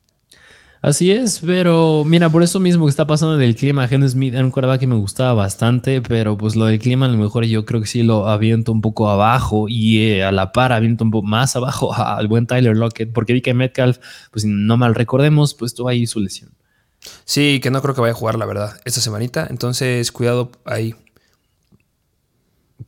Speaker 2: Así es, pero mira, por eso mismo que está pasando del clima, Henry Smith era un quarterback que me gustaba bastante, pero pues lo del clima a lo mejor yo creo que sí lo aviento un poco abajo y eh, a la par aviento un poco más abajo al buen Tyler Lockett, porque vi que Metcalf, pues no mal recordemos, pues tuvo ahí su lesión.
Speaker 1: Sí, que no creo que vaya a jugar, la verdad, esta semanita, entonces cuidado ahí.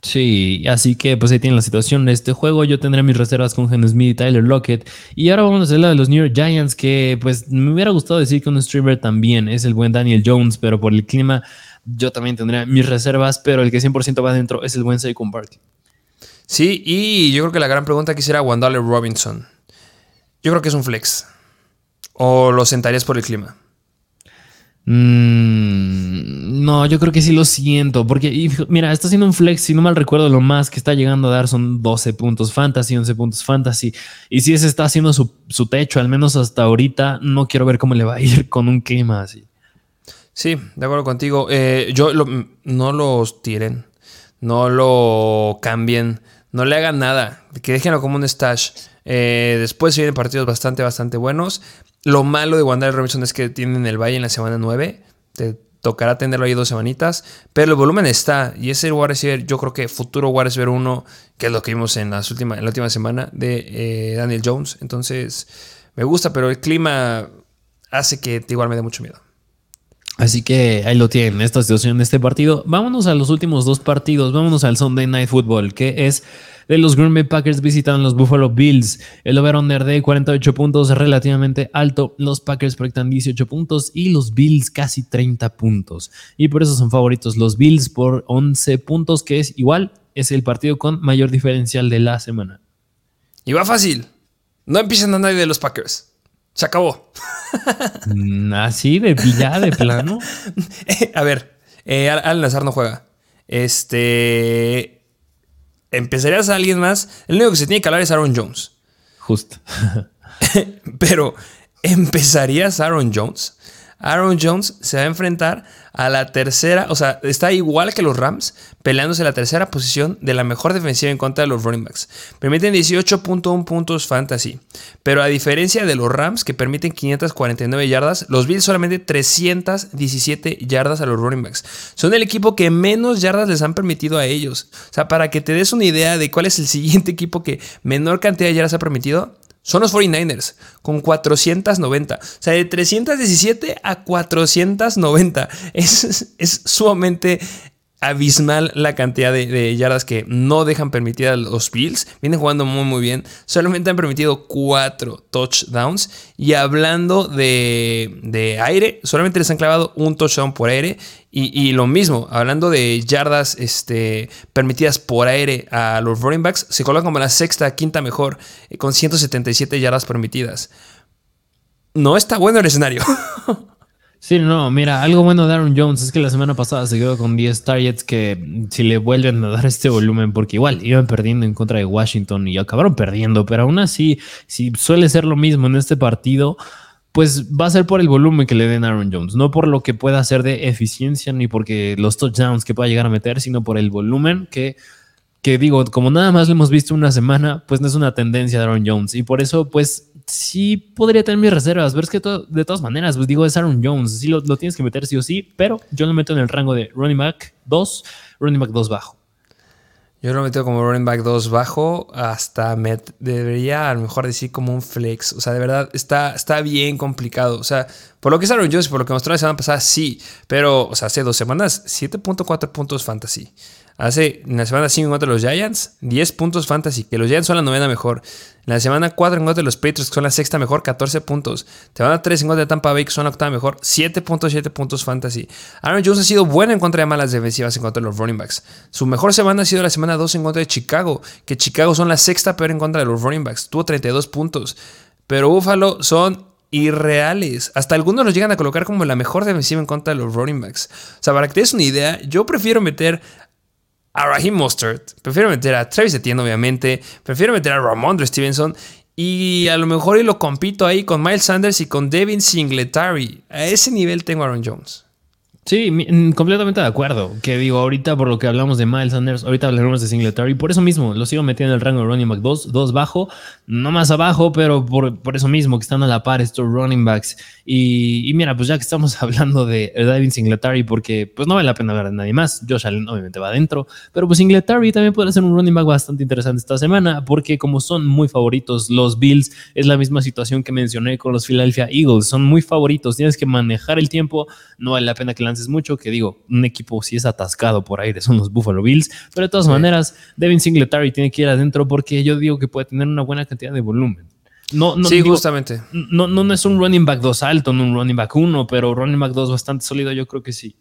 Speaker 2: Sí, así que pues ahí tienen la situación de este juego. Yo tendré mis reservas con Gen Smith y Tyler Lockett. Y ahora vamos a hablar de los New York Giants, que pues me hubiera gustado decir que un streamer también es el buen Daniel Jones, pero por el clima yo también tendría mis reservas, pero el que 100% va adentro es el buen Saquon Barkley.
Speaker 1: Sí, y yo creo que la gran pregunta aquí será Wandale Robinson. Yo creo que es un flex. ¿O lo sentarías por el clima?
Speaker 2: Mm, no, yo creo que sí lo siento, porque mira, está haciendo un flex, si no mal recuerdo, lo más que está llegando a dar son 12 puntos fantasy, 11 puntos fantasy, y si ese está haciendo su, techo, al menos hasta ahorita, no quiero ver cómo le va a ir con un clima así.
Speaker 1: Sí, de acuerdo contigo. Eh, yo no los tiren, no lo cambien, no le hagan nada, que déjenlo como un stash. Eh, después vienen partidos bastante, bastante buenos. Lo malo de Wander Robinson es que tienen el Valle en la semana 9. Te tocará tenerlo ahí dos semanitas. Pero el volumen está. Y ese wide receiver, yo creo que futuro wide receiver 1, que es lo que vimos en, las en la última semana de eh, Daniel Jones. Entonces, me gusta, pero el clima hace que igual me dé mucho miedo.
Speaker 2: Así que ahí lo tienen, esta situación de este partido. Vámonos a los últimos dos partidos. Vámonos al Sunday Night Football, que es de los Green Bay Packers visitan los Buffalo Bills. El over-under de 48 puntos relativamente alto. Los Packers proyectan 18 puntos y los Bills casi 30 puntos. Y por eso son favoritos los Bills por 11 puntos, que es igual, es el partido con mayor diferencial de la semana.
Speaker 1: Y va fácil. No empiecen a nadie de los Packers. Se acabó.
Speaker 2: Mm, Así, de ya, de plano.
Speaker 1: a ver, eh, Al Nazar no juega. Este empezarías a alguien más, el único que se tiene que hablar es Aaron Jones.
Speaker 2: Justo.
Speaker 1: Pero, ¿empezarías Aaron Jones? Aaron Jones se va a enfrentar a la tercera, o sea, está igual que los Rams, peleándose la tercera posición de la mejor defensiva en contra de los running backs. Permiten 18.1 puntos fantasy, pero a diferencia de los Rams que permiten 549 yardas, los Bills solamente 317 yardas a los running backs. Son el equipo que menos yardas les han permitido a ellos. O sea, para que te des una idea de cuál es el siguiente equipo que menor cantidad de yardas ha permitido, son los 49ers con 490. O sea, de 317 a 490. Es, es sumamente abismal la cantidad de, yardas que no dejan permitir a los Bills. Vienen jugando muy muy bien. Solamente han permitido 4 touchdowns. Y hablando de, de, aire, solamente les han clavado un touchdown por aire. Y, lo mismo, hablando de yardas este, permitidas por aire a los running backs, se colocan como la sexta, quinta mejor, eh, con 177 yardas permitidas. No está bueno el escenario.
Speaker 2: Sí, no, mira, algo bueno de Aaron Jones es que la semana pasada se quedó con 10 targets que si le vuelven a dar este volumen, porque igual iban perdiendo en contra de Washington y acabaron perdiendo, pero aún así, si suele ser lo mismo en este partido, pues va a ser por el volumen que le den a Aaron Jones, no por lo que pueda hacer de eficiencia ni porque los touchdowns que pueda llegar a meter, sino por el volumen que que digo, como nada más lo hemos visto una semana, pues no es una tendencia de Aaron Jones. Y por eso, pues sí podría tener mis reservas. Pero es que de todas maneras, pues digo, es Aaron Jones. Sí lo, tienes que meter sí o sí, pero yo lo meto en el rango de running back 2, running back 2 bajo.
Speaker 1: Yo lo meto como running back 2 bajo, hasta me debería a lo mejor decir como un flex. O sea, de verdad está, está bien complicado. O sea, por lo que es Aaron Jones y por lo que mostró la semana pasada, sí. Pero, o sea, hace dos semanas, 7.4 puntos fantasy. Hace en la semana 5 en contra de los Giants, 10 puntos fantasy, que los Giants son la novena mejor. En la semana 4 en contra de los Patriots, que son la sexta mejor, 14 puntos. Te van a 3 en contra de Tampa Bay, que son la octava mejor, 7.7 puntos fantasy. Aaron Jones ha sido bueno en contra de malas defensivas en contra de los running backs. Su mejor semana ha sido la semana 2 en contra de Chicago, que Chicago son la sexta peor en contra de los running backs. Tuvo 32 puntos. Pero Buffalo son irreales. Hasta algunos los llegan a colocar como la mejor defensiva en contra de los running backs. O sea, para que te des una idea, yo prefiero meter a Raheem Mostert, prefiero meter a Travis Etienne, obviamente, prefiero meter a Ramondre Stevenson y a lo mejor y lo compito ahí con Miles Sanders y con Devin Singletary. A ese nivel tengo a Aaron Jones.
Speaker 2: Sí, mm, completamente de acuerdo. Que digo, ahorita por lo que hablamos de Miles Sanders, ahorita hablaremos de Singletary. Por eso mismo, lo sigo metiendo en el rango de running back 2, 2 bajo, no más abajo, pero por, por, eso mismo que están a la par estos running backs. Y, y, mira, pues ya que estamos hablando de David Singletary, porque pues no vale la pena ver a nadie más. Josh Allen obviamente va adentro, pero pues Singletary también puede ser un running back bastante interesante esta semana, porque como son muy favoritos los Bills, es la misma situación que mencioné con los Philadelphia Eagles. Son muy favoritos, tienes que manejar el tiempo, no vale la pena que es mucho, que digo, un equipo si es atascado por aire son los Buffalo Bills, pero de todas maneras, Devin Singletary tiene que ir adentro porque yo digo que puede tener una buena cantidad de volumen. No, no,
Speaker 1: sí, justamente.
Speaker 2: No, no, es un running back 2 alto, no un running back 1, pero running back 2 bastante sólido, yo creo que sí.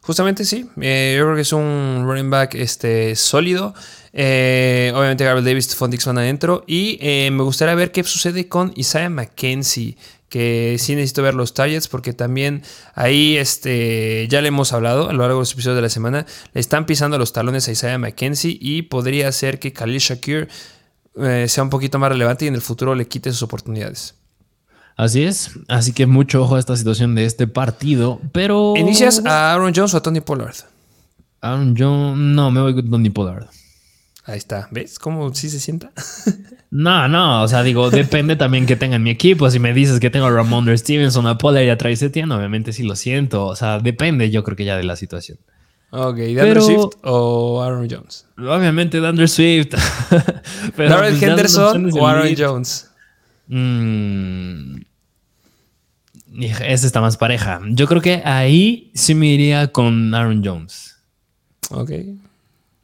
Speaker 1: Justamente sí, eh, yo creo que es un running back este, sólido. Eh, obviamente Gabriel Davis, Fondix van adentro. Y eh, me gustaría ver qué sucede con Isaiah McKenzie que sí necesito ver los targets porque también ahí este, ya le hemos hablado a lo largo de los episodios de la semana, le están pisando los talones a Isaiah McKenzie y podría ser que Khalil Shakir eh, sea un poquito más relevante y en el futuro le quite sus oportunidades.
Speaker 2: Así es, así que mucho ojo a esta situación de este partido, pero...
Speaker 1: ¿Inicias a Aaron Jones o a Tony Pollard?
Speaker 2: Aaron Jones, no, me voy con Tony Pollard.
Speaker 1: Ahí está. ¿Ves cómo sí se sienta?
Speaker 2: no, no. O sea, digo, depende también que tenga en mi equipo. Si me dices que tengo a Ramondre Stevenson, a Pollard y a Travis Etienne, obviamente sí lo siento. O sea, depende yo creo que ya de la situación.
Speaker 1: Ok, ¿de Swift o Aaron Jones?
Speaker 2: Obviamente de Swift.
Speaker 1: Pero pues, Henderson o Aaron Jones?
Speaker 2: Mm, esa está más pareja. Yo creo que ahí sí me iría con Aaron Jones.
Speaker 1: Ok.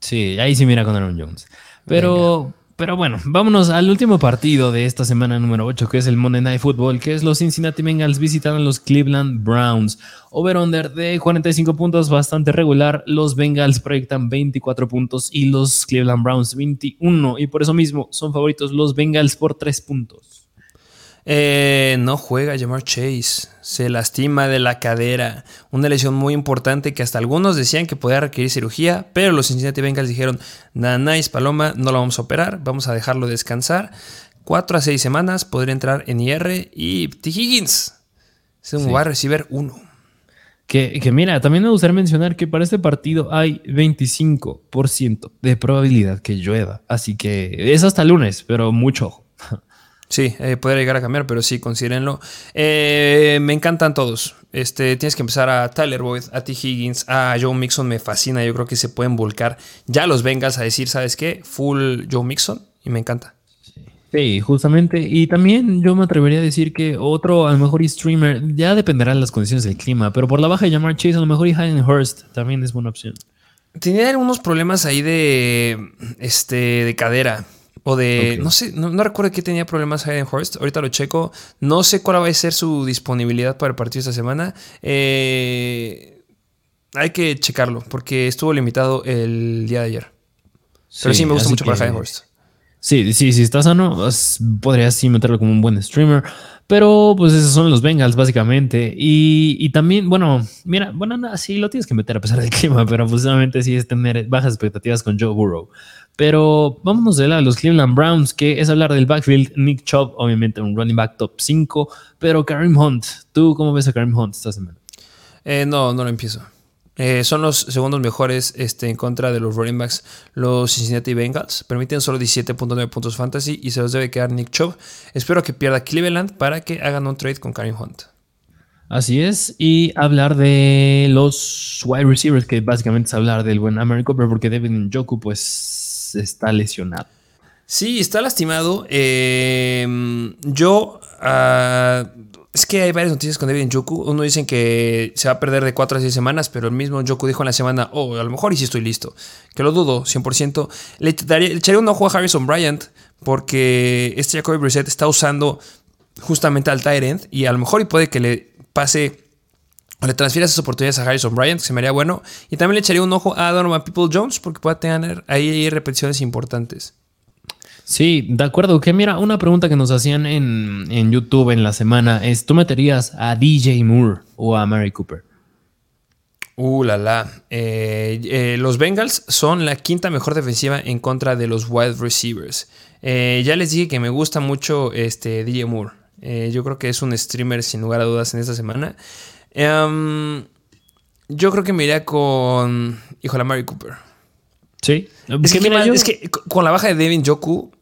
Speaker 2: Sí, ahí sí mira con Aaron Jones. Pero, pero bueno, vámonos al último partido de esta semana número 8, que es el Monday Night Football, que es los Cincinnati Bengals visitando a los Cleveland Browns. Over-under de 45 puntos, bastante regular. Los Bengals proyectan 24 puntos y los Cleveland Browns 21. Y por eso mismo son favoritos los Bengals por 3 puntos.
Speaker 1: Eh, no juega Jamar Chase. Se lastima de la cadera. Una lesión muy importante que hasta algunos decían que podía requerir cirugía, pero los Cincinnati Bengals dijeron, nice Paloma, no lo vamos a operar, vamos a dejarlo descansar. Cuatro a seis semanas podría entrar en IR y T. Higgins es un wide receiver 1.
Speaker 2: Que, que, mira, también me gustaría mencionar que para este partido hay 25% de probabilidad que llueva. Así que es hasta lunes, pero mucho ojo.
Speaker 1: Sí, eh, podría llegar a cambiar, pero sí, considérenlo. Eh, me encantan todos. Este, tienes que empezar a Tyler Boyd, a T. Higgins, a Joe Mixon, me fascina. Yo creo que se pueden volcar. Ya los vengas a decir, ¿sabes qué? Full Joe Mixon y me encanta.
Speaker 2: Sí, justamente. Y también yo me atrevería a decir que otro, a lo mejor, streamer, ya dependerá de las condiciones del clima, pero por la baja de llamar Chase, a lo mejor y Hayden Hurst también es buena opción.
Speaker 1: Tenía algunos problemas ahí de, este, de cadera. O de, no sé, no, recuerdo qué tenía problemas Hayden Horst. Ahorita lo checo. No sé cuál va a ser su disponibilidad para el partido esta semana. Eh, hay que checarlo porque estuvo limitado el día de ayer. Pero sí, me gusta mucho para Hayden Horst.
Speaker 2: Sí, sí, si está sano, pues, podrías sí meterlo como un buen streamer. Pero pues esos son los Bengals básicamente. Y, y también, bueno, mira, bueno, sí lo tienes que meter a pesar del clima, pero pues solamente sí es tener bajas expectativas con Joe Burrow. Pero vámonos de la, los Cleveland Browns, que es hablar del backfield. Nick Chubb, obviamente un running back top 5, pero Karim Hunt, ¿tú cómo ves a Karim Hunt esta semana?
Speaker 1: Eh, no, no lo empiezo. Eh, son los segundos mejores este, en contra de los running backs, los Cincinnati Bengals. Permiten solo 17.9 puntos fantasy y se los debe quedar Nick Chubb. Espero que pierda Cleveland para que hagan un trade con Karim Hunt.
Speaker 2: Así es, y hablar de los wide receivers, que básicamente es hablar del buen American Cooper, porque Devin Joku pues está lesionado.
Speaker 1: Sí, está lastimado. Em, yo, ah, Es que hay varias noticias con David Njoku. Uno dicen que se va a perder de 4 a 6 semanas, pero el mismo Njoku dijo en la semana, oh, a lo mejor y si estoy listo. Que lo dudo, 100%. Le, daría, le echaría un ojo a Harrison Bryant, porque este Jacoby Brissett está usando justamente al Tyrant y a lo mejor y puede que le pase o le transfiera esas oportunidades a Harrison Bryant, que se me haría bueno. Y también le echaría un ojo a Donovan People Jones, porque puede tener ahí repeticiones importantes.
Speaker 2: Sí, de acuerdo. Que mira, una pregunta que nos hacían en, YouTube en la semana es: ¿tú meterías a DJ Moore o a Mary Cooper?
Speaker 1: Uh, la la. Eh, eh, los Bengals son la quinta mejor defensiva en contra de los wide receivers. Eh, ya les dije que me gusta mucho este DJ Moore. yo creo que es un streamer sin lugar a dudas en esta semana. Em, yo creo que me iría con. Hijo la Mary Cooper.
Speaker 2: Sí.
Speaker 1: Es que, mira, es que con la baja de Devin Joku.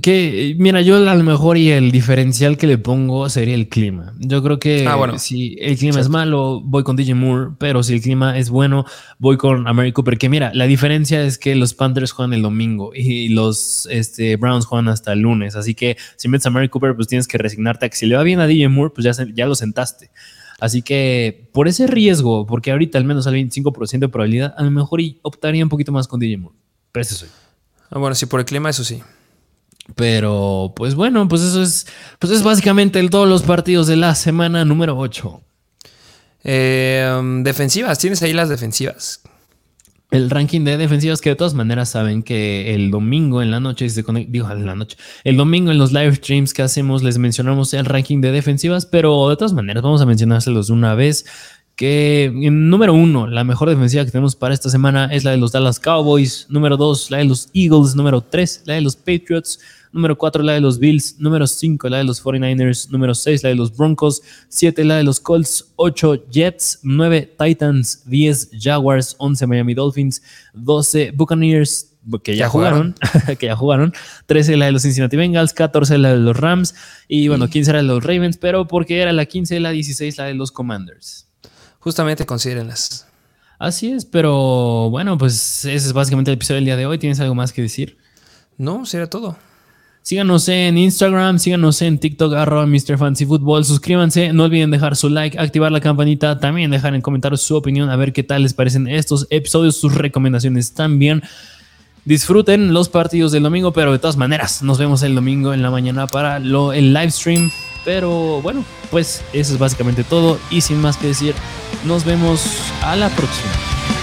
Speaker 2: Que, mira, yo a lo mejor y el diferencial que le pongo sería el clima. Yo creo que
Speaker 1: ah,
Speaker 2: si el clima es malo, voy con DJ Moore, pero si el clima es bueno, voy con Mary Cooper. Que mira, la diferencia es que los Panthers juegan el domingo y los este, Browns juegan hasta el lunes. Así que si metes a Mary Cooper, pues tienes que resignarte a que si le va bien a DJ Moore, pues ya, ya lo sentaste. Así que por ese riesgo, porque ahorita al menos hay 25% de probabilidad, a lo mejor optaría un poquito más con DJ Moore. Pero eso soy.
Speaker 1: Ah, bueno, sí, por el clima, eso sí.
Speaker 2: Pero, pues bueno, pues eso es, pues es básicamente todos los partidos de la semana número 8.
Speaker 1: Eh, defensivas, ¿tienes ahí las defensivas?
Speaker 2: El ranking de defensivas que de todas maneras saben que el domingo en la noche, se digo en la noche, el domingo en los live streams que hacemos les mencionamos el ranking de defensivas, pero de todas maneras vamos a mencionárselos una vez que número uno, la mejor defensiva que tenemos para esta semana es la de los Dallas Cowboys, número dos, la de los Eagles, número tres, la de los Patriots, Número 4, la de los Bills. Número 5, la de los 49ers. Número 6, la de los Broncos. 7, la de los Colts. 8, Jets. 9, Titans. 10, Jaguars. 11, Miami Dolphins. 12, Buccaneers. Que ya, jugaron, que ya jugaron. 13 la de los Cincinnati Bengals, 14 la de los Rams y bueno, 15 era de los Ravens, pero porque era la 15, la 16 la de los Commanders.
Speaker 1: Justamente considérenlas.
Speaker 2: Así es, pero bueno, pues ese es básicamente el episodio del día de hoy. ¿Tienes algo más que decir?
Speaker 1: No, será todo.
Speaker 2: Síganos en Instagram, síganos en TikTok, arroba Mr. Suscríbanse, no olviden dejar su like, activar la campanita, también dejar en comentarios su opinión, a ver qué tal les parecen estos episodios, sus recomendaciones también. Disfruten los partidos del domingo, pero de todas maneras, nos vemos el domingo en la mañana para lo, el live stream. Pero bueno, pues eso es básicamente todo. Y sin más que decir, nos vemos a la próxima.